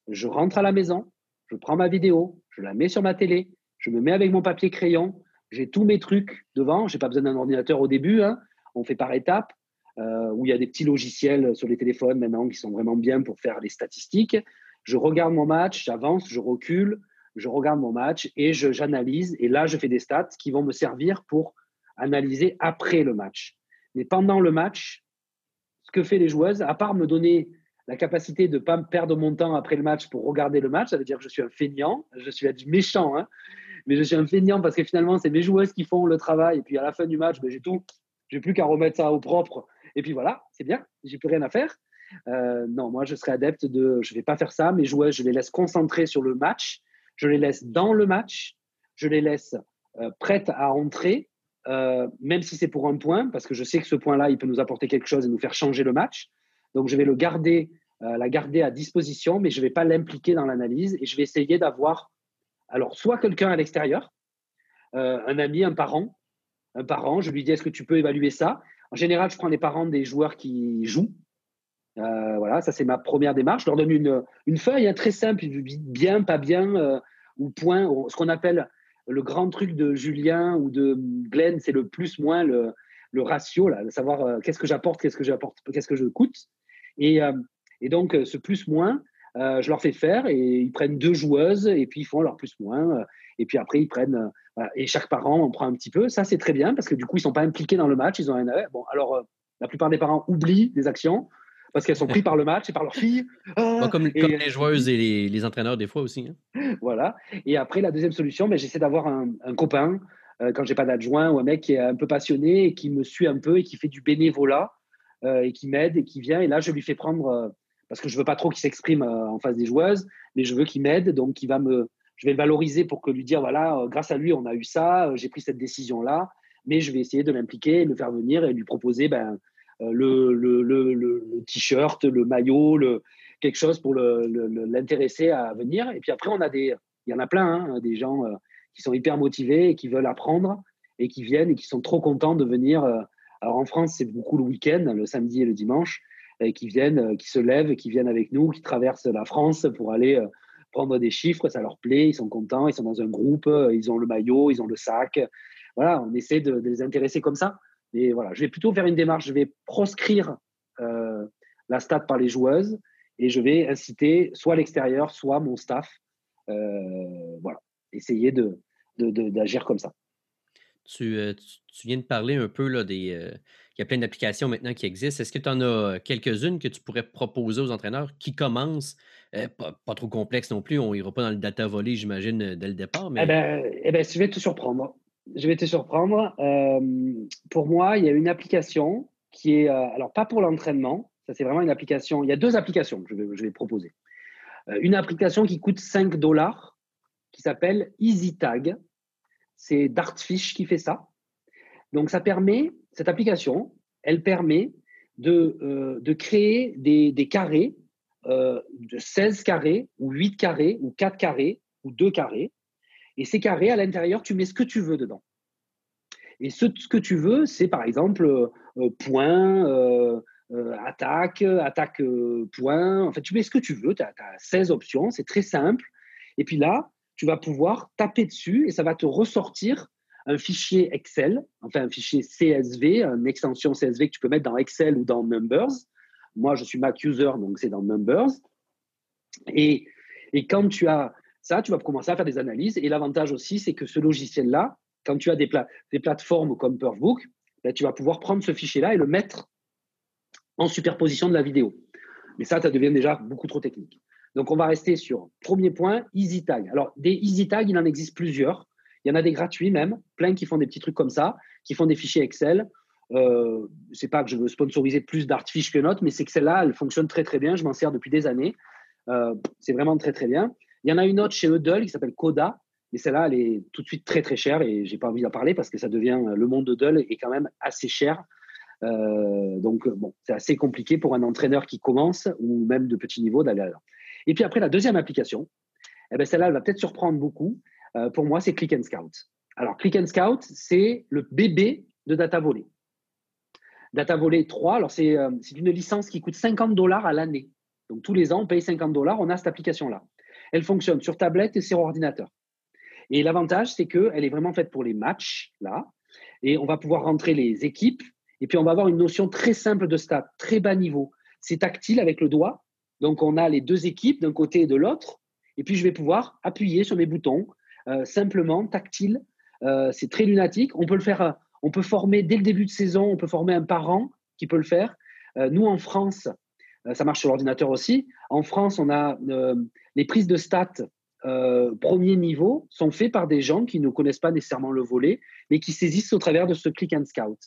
je rentre à la maison, je prends ma vidéo, je la mets sur ma télé, je me mets avec mon papier crayon, j'ai tous mes trucs devant, je n'ai pas besoin d'un ordinateur au début, hein. on fait par étapes, euh, où il y a des petits logiciels sur les téléphones maintenant qui sont vraiment bien pour faire les statistiques. Je regarde mon match, j'avance, je recule, je regarde mon match et j'analyse. Et là, je fais des stats qui vont me servir pour analyser après le match. Mais pendant le match, ce que fait les joueuses, à part me donner la capacité de ne pas perdre mon temps après le match pour regarder le match, ça veut dire que je suis un feignant, je suis méchant, hein mais je suis un feignant parce que finalement, c'est mes joueuses qui font le travail. Et puis à la fin du match, ben, j'ai tout. J'ai plus qu'à remettre ça au propre. Et puis voilà, c'est bien. J'ai plus rien à faire. Euh, non, moi, je serais adepte de. Je vais pas faire ça. Mes joueuses, je les laisse concentrer sur le match. Je les laisse dans le match. Je les laisse euh, prêtes à entrer, euh, même si c'est pour un point, parce que je sais que ce point-là, il peut nous apporter quelque chose et nous faire changer le match. Donc, je vais le garder, la garder à disposition, mais je ne vais pas l'impliquer dans l'analyse et je vais essayer d'avoir alors, soit quelqu'un à l'extérieur, un ami, un parent, un parent, je lui dis est-ce que tu peux évaluer ça? En général, je prends les parents des joueurs qui jouent. Euh, voilà, ça c'est ma première démarche. Je leur donne une, une feuille hein, très simple, bien, pas bien, euh, ou point, ce qu'on appelle le grand truc de Julien ou de Glenn, c'est le plus moins le, le ratio, là, de savoir qu'est-ce que j'apporte, qu'est-ce que j'apporte, qu'est-ce que je coûte. Et, et donc, ce plus moins, euh, je leur fais faire et ils prennent deux joueuses et puis ils font leur plus-moins. Euh, et puis après, ils prennent. Euh, et chaque parent en prend un petit peu. Ça, c'est très bien parce que du coup, ils ne sont pas impliqués dans le match. Ils ont. Bon, alors, la plupart des parents oublient des actions parce qu'elles sont prises par le match et par leur fille. Ah, comme, les joueuses et les, entraîneurs, des fois aussi. Hein. Voilà. Et après, la deuxième solution, ben, j'essaie d'avoir un, copain, quand j'ai pas d'adjoint, ou un mec qui est un peu passionné et qui me suit un peu et qui fait du bénévolat et qui m'aide et qui vient. Et là, je lui fais prendre parce que je veux pas trop qu'il s'exprime euh, en face des joueuses, mais je veux qu'il m'aide, donc il va me, je vais le valoriser pour que lui dire voilà, euh, grâce à lui, on a eu ça, euh, j'ai pris cette décision là, mais je vais essayer de l'impliquer, le faire venir et lui proposer ben, le, le, le, le t-shirt, le maillot, le, quelque chose pour l'intéresser à venir. Et puis après, on a des, il y en a plein, hein, des gens qui sont hyper motivés et qui veulent apprendre et qui viennent et qui sont trop contents de venir. alors en France, c'est beaucoup le week-end, le samedi et le dimanche qui viennent, euh, qui se lèvent, qui viennent avec nous, qui traversent la France pour aller euh, prendre des chiffres, ça leur plaît, ils sont contents, ils sont dans un groupe, euh, ils ont le maillot, ils ont le sac. Voilà, on essaie de, les intéresser comme ça. Mais voilà, je vais plutôt faire une démarche, je vais proscrire la stat par les joueuses et je vais inciter soit l'extérieur, soit mon staff. voilà, essayer d'agir de, de, comme ça. Tu, tu, viens de parler un peu là, des, il y a plein d'applications maintenant qui existent. Est-ce que tu en as quelques-unes que tu pourrais proposer aux entraîneurs qui commencent? Euh, pas, trop complexe non plus, on n'ira pas dans le data volé, j'imagine, euh, dès le départ. Eh mais... Eh, ben, eh ben, je vais te surprendre. Je vais te surprendre. pour moi, il y a une application qui est, euh, alors pas pour l'entraînement, ça c'est vraiment une application. Il y a deux applications que je vais, proposer. une application qui coûte 5 dollars, qui s'appelle EasyTag. c'est Dartfish qui fait ça. Donc, ça permet, cette application, elle permet de, euh, créer des, des carrés euh, de 16 carrés ou 8 carrés ou 4 carrés ou 2 carrés. Et ces carrés, à l'intérieur, tu mets ce que tu veux dedans. Et ce, que tu veux, c'est par exemple euh, point, attaque, attaque point. En fait, tu mets ce que tu veux. Tu as, as 16 options. C'est très simple. Et puis là, tu vas pouvoir taper dessus et ça va te ressortir un fichier Excel, enfin un fichier CSV, une extension CSV que tu peux mettre dans Excel ou dans Numbers. Moi, je suis Mac user, donc c'est dans Numbers. Et, et quand tu as ça, tu vas commencer à faire des analyses. Et l'avantage aussi, c'est que ce logiciel-là, quand tu as des, des plateformes comme Perfbook, ben, tu vas pouvoir prendre ce fichier-là et le mettre en superposition de la vidéo. Mais ça, ça devient déjà beaucoup trop technique. Donc, on va rester sur premier point, EasyTag. Alors, des EasyTag, il en existe plusieurs. Il y en a des gratuits même, plein qui font des petits trucs comme ça, qui font des fichiers Excel. Euh, c'est pas que je veux sponsoriser plus d'Artfish que notre, mais c'est que celle-là, elle fonctionne très très bien. Je m'en sers depuis des années. Euh, c'est vraiment très très bien. Il y en a une autre chez Eudel qui s'appelle Coda, mais celle-là, elle est tout de suite très très chère et j'ai pas envie d'en parler parce que ça devient le monde d'Eudel est quand même assez cher. Euh, donc bon, c'est assez compliqué pour un entraîneur qui commence ou même de petit niveau d'aller là. Et puis après la deuxième application, eh ben celle-là, elle va peut-être surprendre beaucoup. Euh, pour moi, c'est Click and Scout. Alors, Click and Scout, c'est le bébé de Data Volley. Data Volley 3, alors euh, c'est une licence qui coûte 50 dollars à l'année. Donc, tous les ans, on paye 50 dollars, on a cette application-là. Elle fonctionne sur tablette et sur ordinateur. Et l'avantage, c'est qu'elle est vraiment faite pour les matchs, là. Et on va pouvoir rentrer les équipes. Et puis, on va avoir une notion très simple de stats, très bas niveau. C'est tactile avec le doigt. Donc, on a les deux équipes d'un côté et de l'autre. Et puis, je vais pouvoir appuyer sur mes boutons, euh, simplement, tactile. Euh, c'est très lunatique. On peut le faire, euh, on peut former dès le début de saison, on peut former un parent qui peut le faire. nous, en France, ça marche sur l'ordinateur aussi. En France, on a les prises de stats premier niveau sont faites par des gens qui ne connaissent pas nécessairement le volet, mais qui saisissent au travers de ce click and scout.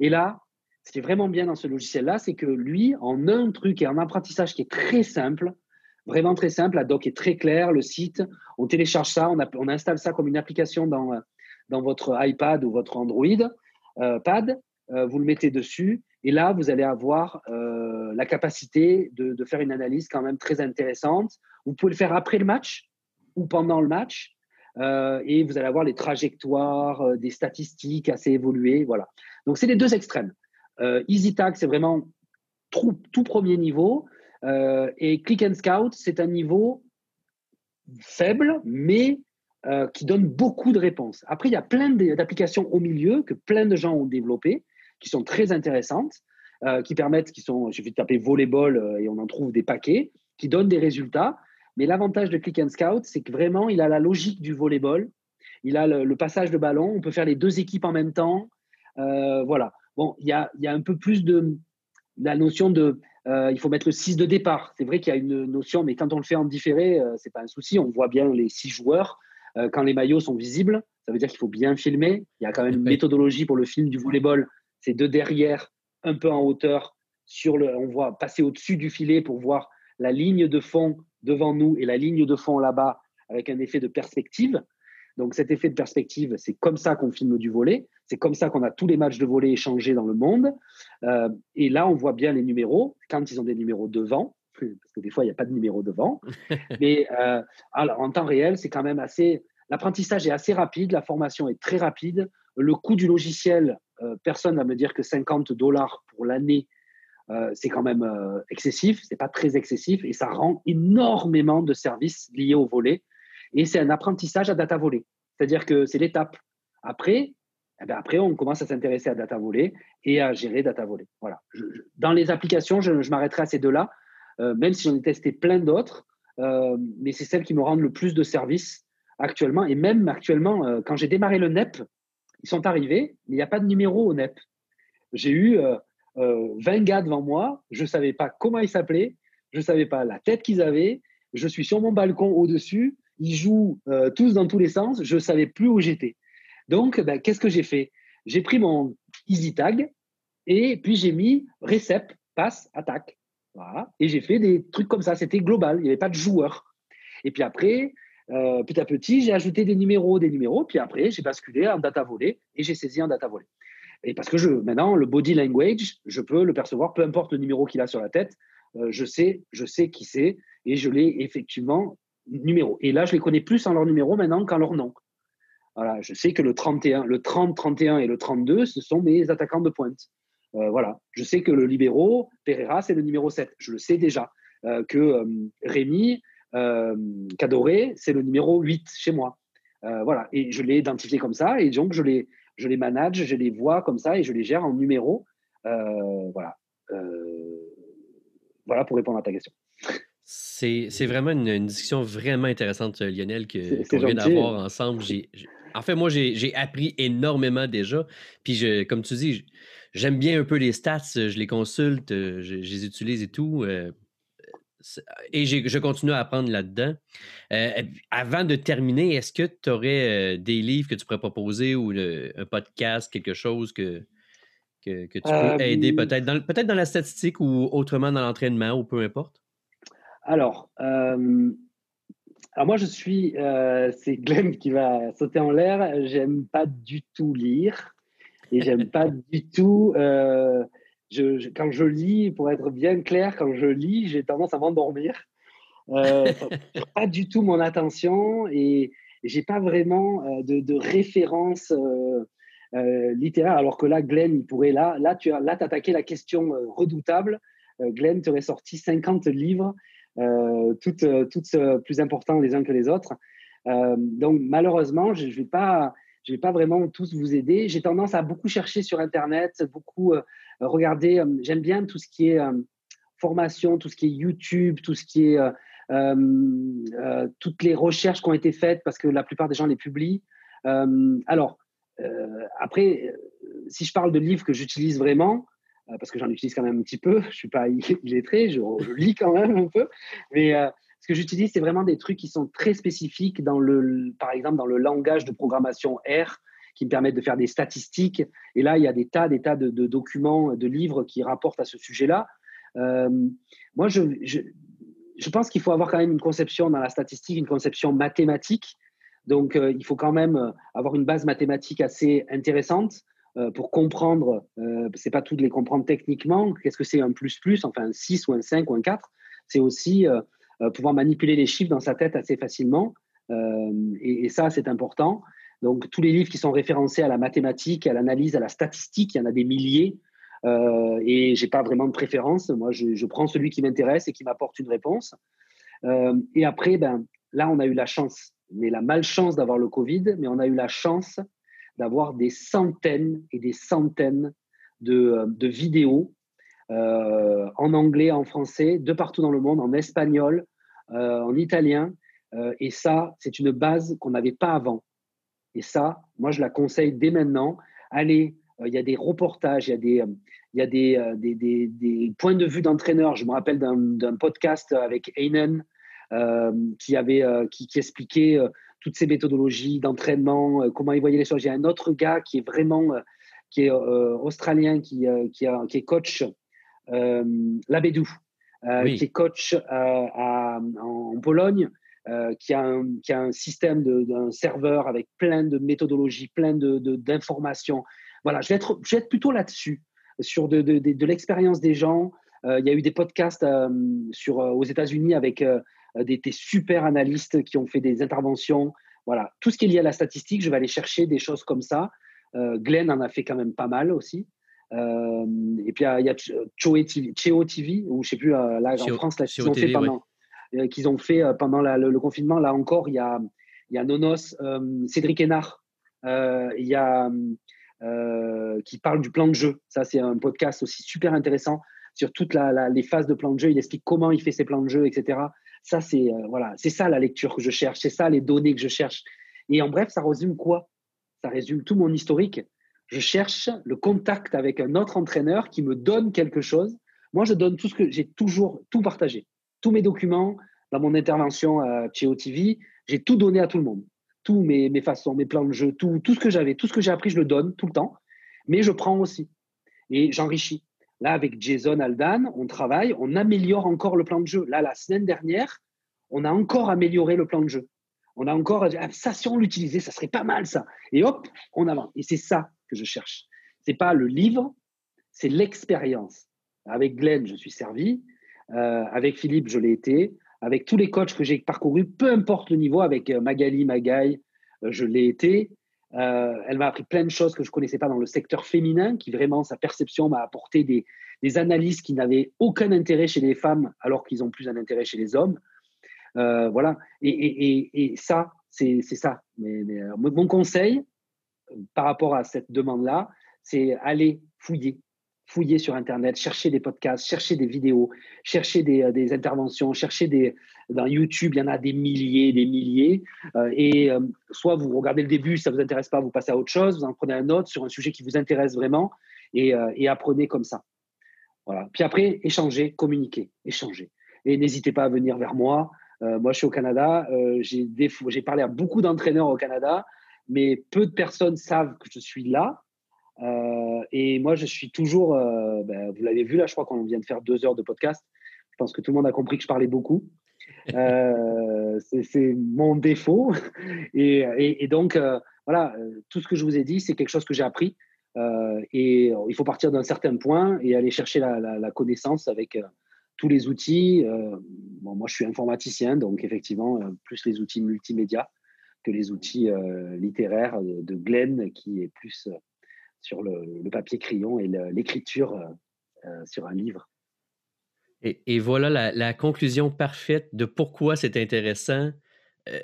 Et là, ce qui est vraiment bien dans ce logiciel-là, c'est que lui, en un truc et en apprentissage qui est très simple, Vraiment très simple, la doc est très claire, le site, on télécharge ça, on, installe ça comme une application dans, dans votre iPad ou votre Android euh, Pad, euh, vous le mettez dessus, et là, vous allez avoir euh, la capacité de, faire une analyse quand même très intéressante. Vous pouvez le faire après le match ou pendant le match, et vous allez avoir les trajectoires, des statistiques assez évoluées. Voilà. Donc, c'est les deux extrêmes. EasyTag, c'est vraiment tout, premier niveau. Euh, et Click and Scout, c'est un niveau faible, mais euh, qui donne beaucoup de réponses. Après, il y a plein d'applications au milieu que plein de gens ont développées, qui sont très intéressantes, euh, qui permettent, qui sont, il suffit de taper volleyball et on en trouve des paquets, qui donnent des résultats. Mais l'avantage de Click and Scout, c'est que vraiment, il a la logique du volleyball. Il a le, passage de ballon. On peut faire les deux équipes en même temps. voilà. Bon, il y a, y a un peu plus de la notion de euh, il faut mettre le 6 de départ. C'est vrai qu'il y a une notion, mais quand on le fait en différé, euh, ce n'est pas un souci. On voit bien les 6 joueurs. Euh, quand les maillots sont visibles, ça veut dire qu'il faut bien filmer. Il y a quand même une méthodologie pour le film du volleyball. C'est de derrière, un peu en hauteur. Sur le, on voit passer au-dessus du filet pour voir la ligne de fond devant nous et la ligne de fond là-bas avec un effet de perspective. Donc cet effet de perspective, c'est comme ça qu'on filme du volet, c'est comme ça qu'on a tous les matchs de volet échangés dans le monde. Euh, et là, on voit bien les numéros quand ils ont des numéros devant, parce que des fois, il n'y a pas de numéro devant. Mais euh, alors, en temps réel, c'est quand même assez. L'apprentissage est assez rapide, la formation est très rapide. Le coût du logiciel, personne ne va me dire que 50 dollars pour l'année, c'est quand même excessif, c'est pas très excessif et ça rend énormément de services liés au volet. Et c'est un apprentissage à data volley. C'est-à-dire que c'est l'étape. Après, eh ben, après, on commence à s'intéresser à data volley et à gérer data volley. Voilà. dans les applications, je, m'arrêterai à ces deux-là, euh, même si j'en ai testé plein d'autres, euh, mais c'est celles qui me rendent le plus de services actuellement. Et même actuellement, euh, quand j'ai démarré le NEP, ils sont arrivés, mais il n'y a pas de numéro au NEP. J'ai eu 20 gars devant moi, je ne savais pas comment ils s'appelaient, je ne savais pas la tête qu'ils avaient, je suis sur mon balcon au-dessus, ils jouent euh, tous dans tous les sens, je ne savais plus où j'étais. Donc, ben, qu'est-ce que j'ai fait? J'ai pris mon easy tag et puis j'ai mis recep, passe, attaque. Voilà. Et j'ai fait des trucs comme ça. C'était global. Il n'y avait pas de joueur. Et puis après, euh, petit à petit, j'ai ajouté des numéros, des numéros, puis après, j'ai basculé en data volée et j'ai saisi un data volé. Et parce que je, maintenant, le body language, je peux le percevoir, peu importe le numéro qu'il a sur la tête, euh, je sais, je sais qui c'est et je l'ai effectivement numéro. Et là, je les connais plus en leur numéro maintenant qu'en leur nom. Voilà, je sais que le 31, le 30, 31 et le 32, ce sont mes attaquants de pointe. Euh, voilà, je sais que le libéro, Pereira, c'est le numéro 7. Je le sais déjà. que Rémi, Cadoré, c'est le numéro 8 chez moi. Euh, voilà, et je l'ai identifié comme ça, et donc je les, je les manage, je les vois comme ça, et je les gère en numéro. Euh, voilà. voilà pour répondre à ta question. C'est vraiment une, discussion vraiment intéressante, Lionel, que, qu'on vient d'avoir ensemble. en fait, moi, j'ai appris énormément déjà. Puis, je, comme tu dis, j'aime bien un peu les stats, je les consulte, je, je les utilise et tout et je continue à apprendre là-dedans. Euh, avant de terminer, est-ce que tu aurais euh, des livres que tu pourrais proposer ou un podcast, quelque chose que, que, tu peux aider peut-être dans, peut dans la statistique ou autrement dans l'entraînement ou peu importe? Alors, alors moi je suis, euh, c'est Glenn qui va sauter en l'air. J'aime pas du tout lire et j'aime pas du tout je, quand je lis, pour être bien clair, quand je lis, j'ai tendance à m'endormir. Euh, pas du tout mon attention et j'ai pas vraiment euh, de, de référence euh, euh, littéraire. Alors que là, Glenn, il pourrait là, là, tu là, attaqué la question redoutable. Glenn, tu aurais sorti 50 livres, toutes, toutes plus importants les uns que les autres. donc malheureusement, je ne vais pas je vais pas vraiment tous vous aider. J'ai tendance à beaucoup chercher sur Internet, beaucoup euh, regardez, euh, j'aime bien tout ce qui est euh, formation, tout ce qui est YouTube, tout ce qui est toutes les recherches qui ont été faites parce que la plupart des gens les publient. alors, après, si je parle de livres que j'utilise vraiment, parce que j'en utilise quand même un petit peu, je suis pas illettré, je, je lis quand même un peu, mais ce que j'utilise, c'est vraiment des trucs qui sont très spécifiques dans le, par exemple, dans le langage de programmation R, qui me permettent de faire des statistiques. Et là, il y a des tas, des tas de, documents, de livres qui rapportent à ce sujet-là. Euh, moi, je, je, pense qu'il faut avoir quand même une conception dans la statistique, une conception mathématique. Donc, euh, il faut quand même avoir une base mathématique assez intéressante euh, pour comprendre, c'est pas tout de les comprendre techniquement, qu'est-ce que c'est un plus plus, enfin un 6 ou un 5 ou un 4. C'est aussi pouvoir manipuler les chiffres dans sa tête assez facilement. Et, et, ça, c'est important. Donc, tous les livres qui sont référencés à la mathématique, à l'analyse, à la statistique, il y en a des milliers. Euh, et j'ai pas vraiment de préférence. Moi, je, prends celui qui m'intéresse et qui m'apporte une réponse. Euh, et après, ben, là, on a eu la chance, mais la malchance d'avoir le Covid, mais on a eu la chance d'avoir des centaines et des centaines de vidéos euh, en anglais, en français, de partout dans le monde, en espagnol, euh, en italien. Euh, et ça, c'est une base qu'on n'avait pas avant. Et ça, moi, je la conseille dès maintenant. Allez, il y a des reportages, il y a des, il y a des, des, des, points de vue d'entraîneurs. Je me rappelle d'un podcast avec Einen qui, avait, qui, qui, expliquait toutes ces méthodologies d'entraînement, comment il voyait les choses. Il y a un autre gars qui est vraiment qui est australien, qui, qui, est coach, Labédou, qui est coach à, en Pologne euh, qui, a un, qui, a un, système d'un serveur avec plein de méthodologies, plein d'informations. De, voilà, je vais, être, je vais être plutôt là-dessus, sur de, de l'expérience des gens. Euh, il y a eu des podcasts euh, sur, aux États-Unis avec des, des, super analystes qui ont fait des interventions. Voilà, tout ce qui est lié à la statistique, je vais aller chercher des choses comme ça. Glenn en a fait quand même pas mal aussi. Et puis il y a, Cheo TV, TV, ou je sais plus, là en France, là, ils ont fait pendant. Euh, qu'ils ont fait euh, pendant le, confinement. Là encore, il y a, il y a Nonos, euh, Cédric Hénard, il y a qui parle du plan de jeu. Ça, c'est un podcast aussi super intéressant sur toutes les phases de plan de jeu. Il explique comment il fait ses plans de jeu, etc. Ça, c'est voilà, c'est ça la lecture que je cherche, c'est ça les données que je cherche. Et en bref, ça résume quoi? Ça résume tout mon historique. Je cherche le contact avec un autre entraîneur qui me donne quelque chose. Moi, je donne tout ce que j'ai toujours tout partagé tous mes documents, dans mon intervention chez OTV, j'ai tout donné à tout le monde. Tous mes, façons, mes plans de jeu, tout, tout ce que j'avais, tout ce que j'ai appris, je le donne tout le temps. Mais je prends aussi. Et j'enrichis. Là, avec Jason Aldan, on travaille, on améliore encore le plan de jeu. Là, la semaine dernière, on a encore amélioré le plan de jeu. On a encore ah, ça, si on l'utilisait, ça serait pas mal ça. Et hop, on avance. Et c'est ça que je cherche. C'est pas le livre, c'est l'expérience. Avec Glenn, je suis servi. Euh, avec Philippe, je l'ai été. Avec tous les coachs que j'ai parcourus, peu importe le niveau, avec euh, Magali, Magaï, euh, je l'ai été. elle m'a appris plein de choses que je ne connaissais pas dans le secteur féminin, qui vraiment, sa perception m'a apporté des, analyses qui n'avaient aucun intérêt chez les femmes, alors qu'ils ont plus un intérêt chez les hommes. voilà. Et, ça, c'est ça. Mon conseil par rapport à cette demande-là, c'est aller fouiller, fouiller sur Internet, chercher des podcasts, chercher des vidéos, chercher des, euh, interventions, chercher des... Dans YouTube, il y en a des milliers, des milliers. Euh, et euh, soit vous regardez le début, ça ne vous intéresse pas, vous passez à autre chose, vous en prenez un autre sur un sujet qui vous intéresse vraiment et, apprenez comme ça. Voilà. Puis après, échangez, communiquez, échangez. Et n'hésitez pas à venir vers moi. moi, je suis au Canada. j'ai parlé à beaucoup d'entraîneurs au Canada, mais peu de personnes savent que je suis là. Euh, et moi, je suis toujours, euh, ben, vous l'avez vu là, je crois qu'on vient de faire deux heures de podcast. Je pense que tout le monde a compris que je parlais beaucoup. Euh, c'est mon défaut. Et, et, donc, voilà, tout ce que je vous ai dit, c'est quelque chose que j'ai appris. et il faut partir d'un certain point et aller chercher la, la, connaissance avec tous les outils. bon, moi, je suis informaticien, donc effectivement, plus les outils multimédia que les outils littéraires de, Glenn, qui est plus sur le, papier crayon et l'écriture euh, euh, sur un livre. Et, voilà la, conclusion parfaite de pourquoi c'est intéressant euh,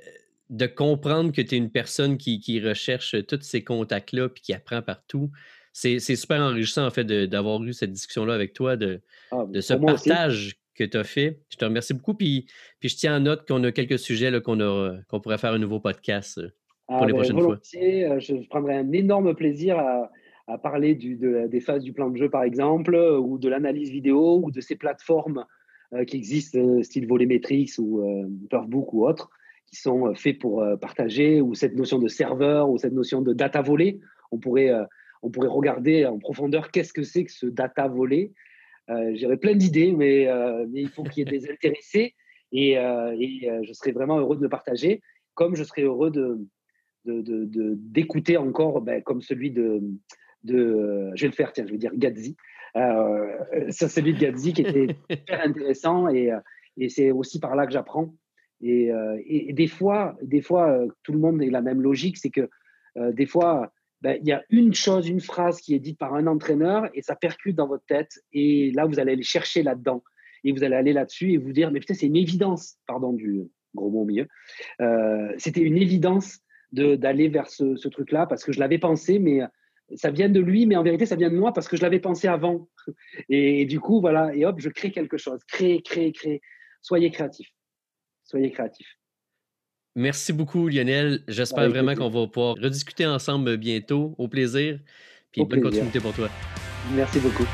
de comprendre que tu es une personne qui, recherche tous ces contacts-là puis qui apprend partout. C'est super enrichissant, en fait, d'avoir eu cette discussion-là avec toi, de, ah, de ce partage que tu as fait. Je te remercie beaucoup. Puis, puis je tiens en note qu'on a quelques sujets qu'on qu'on pourrait faire un nouveau podcast pour ah, les ben, prochaines fois. Je prendrai un énorme plaisir à, à parler du, des phases du plan de jeu, par exemple, ou de l'analyse vidéo, ou de ces plateformes euh, qui existent, euh, style Volumetrix ou euh, Perfbook ou autres, qui sont faits pour partager, ou cette notion de serveur, ou cette notion de data volée. On pourrait, on pourrait regarder en profondeur qu'est-ce que c'est que ce data volé. J'aurais plein d'idées, mais, mais, il faut qu'il y ait des intéressés, et, et je serais vraiment heureux de le partager, comme je serais heureux de, d'écouter encore, ben, comme celui de, de, je vais le faire, tiens, je vais dire Gadzi. Euh, c'est celui de Gadzi qui était super intéressant et, euh, et c'est aussi par là que j'apprends. Et, euh, et, des fois, des fois, euh, tout le monde est la même logique, c'est que des fois, ben, il y a une chose, une phrase qui est dite par un entraîneur et ça percute dans votre tête et là, vous allez aller chercher là-dedans et vous allez aller là-dessus et vous dire, mais putain, c'est une évidence, pardon du gros mot au milieu, c'était une évidence d'aller vers ce, truc-là parce que je l'avais pensé, mais ça vient de lui, mais en vérité, ça vient de moi parce que je l'avais pensé avant. Et, du coup, voilà, et hop, je crée quelque chose. Créer, créer, créer. Soyez créatif. Soyez créatif. Merci beaucoup, Lionel. J'espère vraiment qu'on va pouvoir rediscuter ensemble bientôt. Au plaisir. Puis bonne continuité pour toi. Merci beaucoup.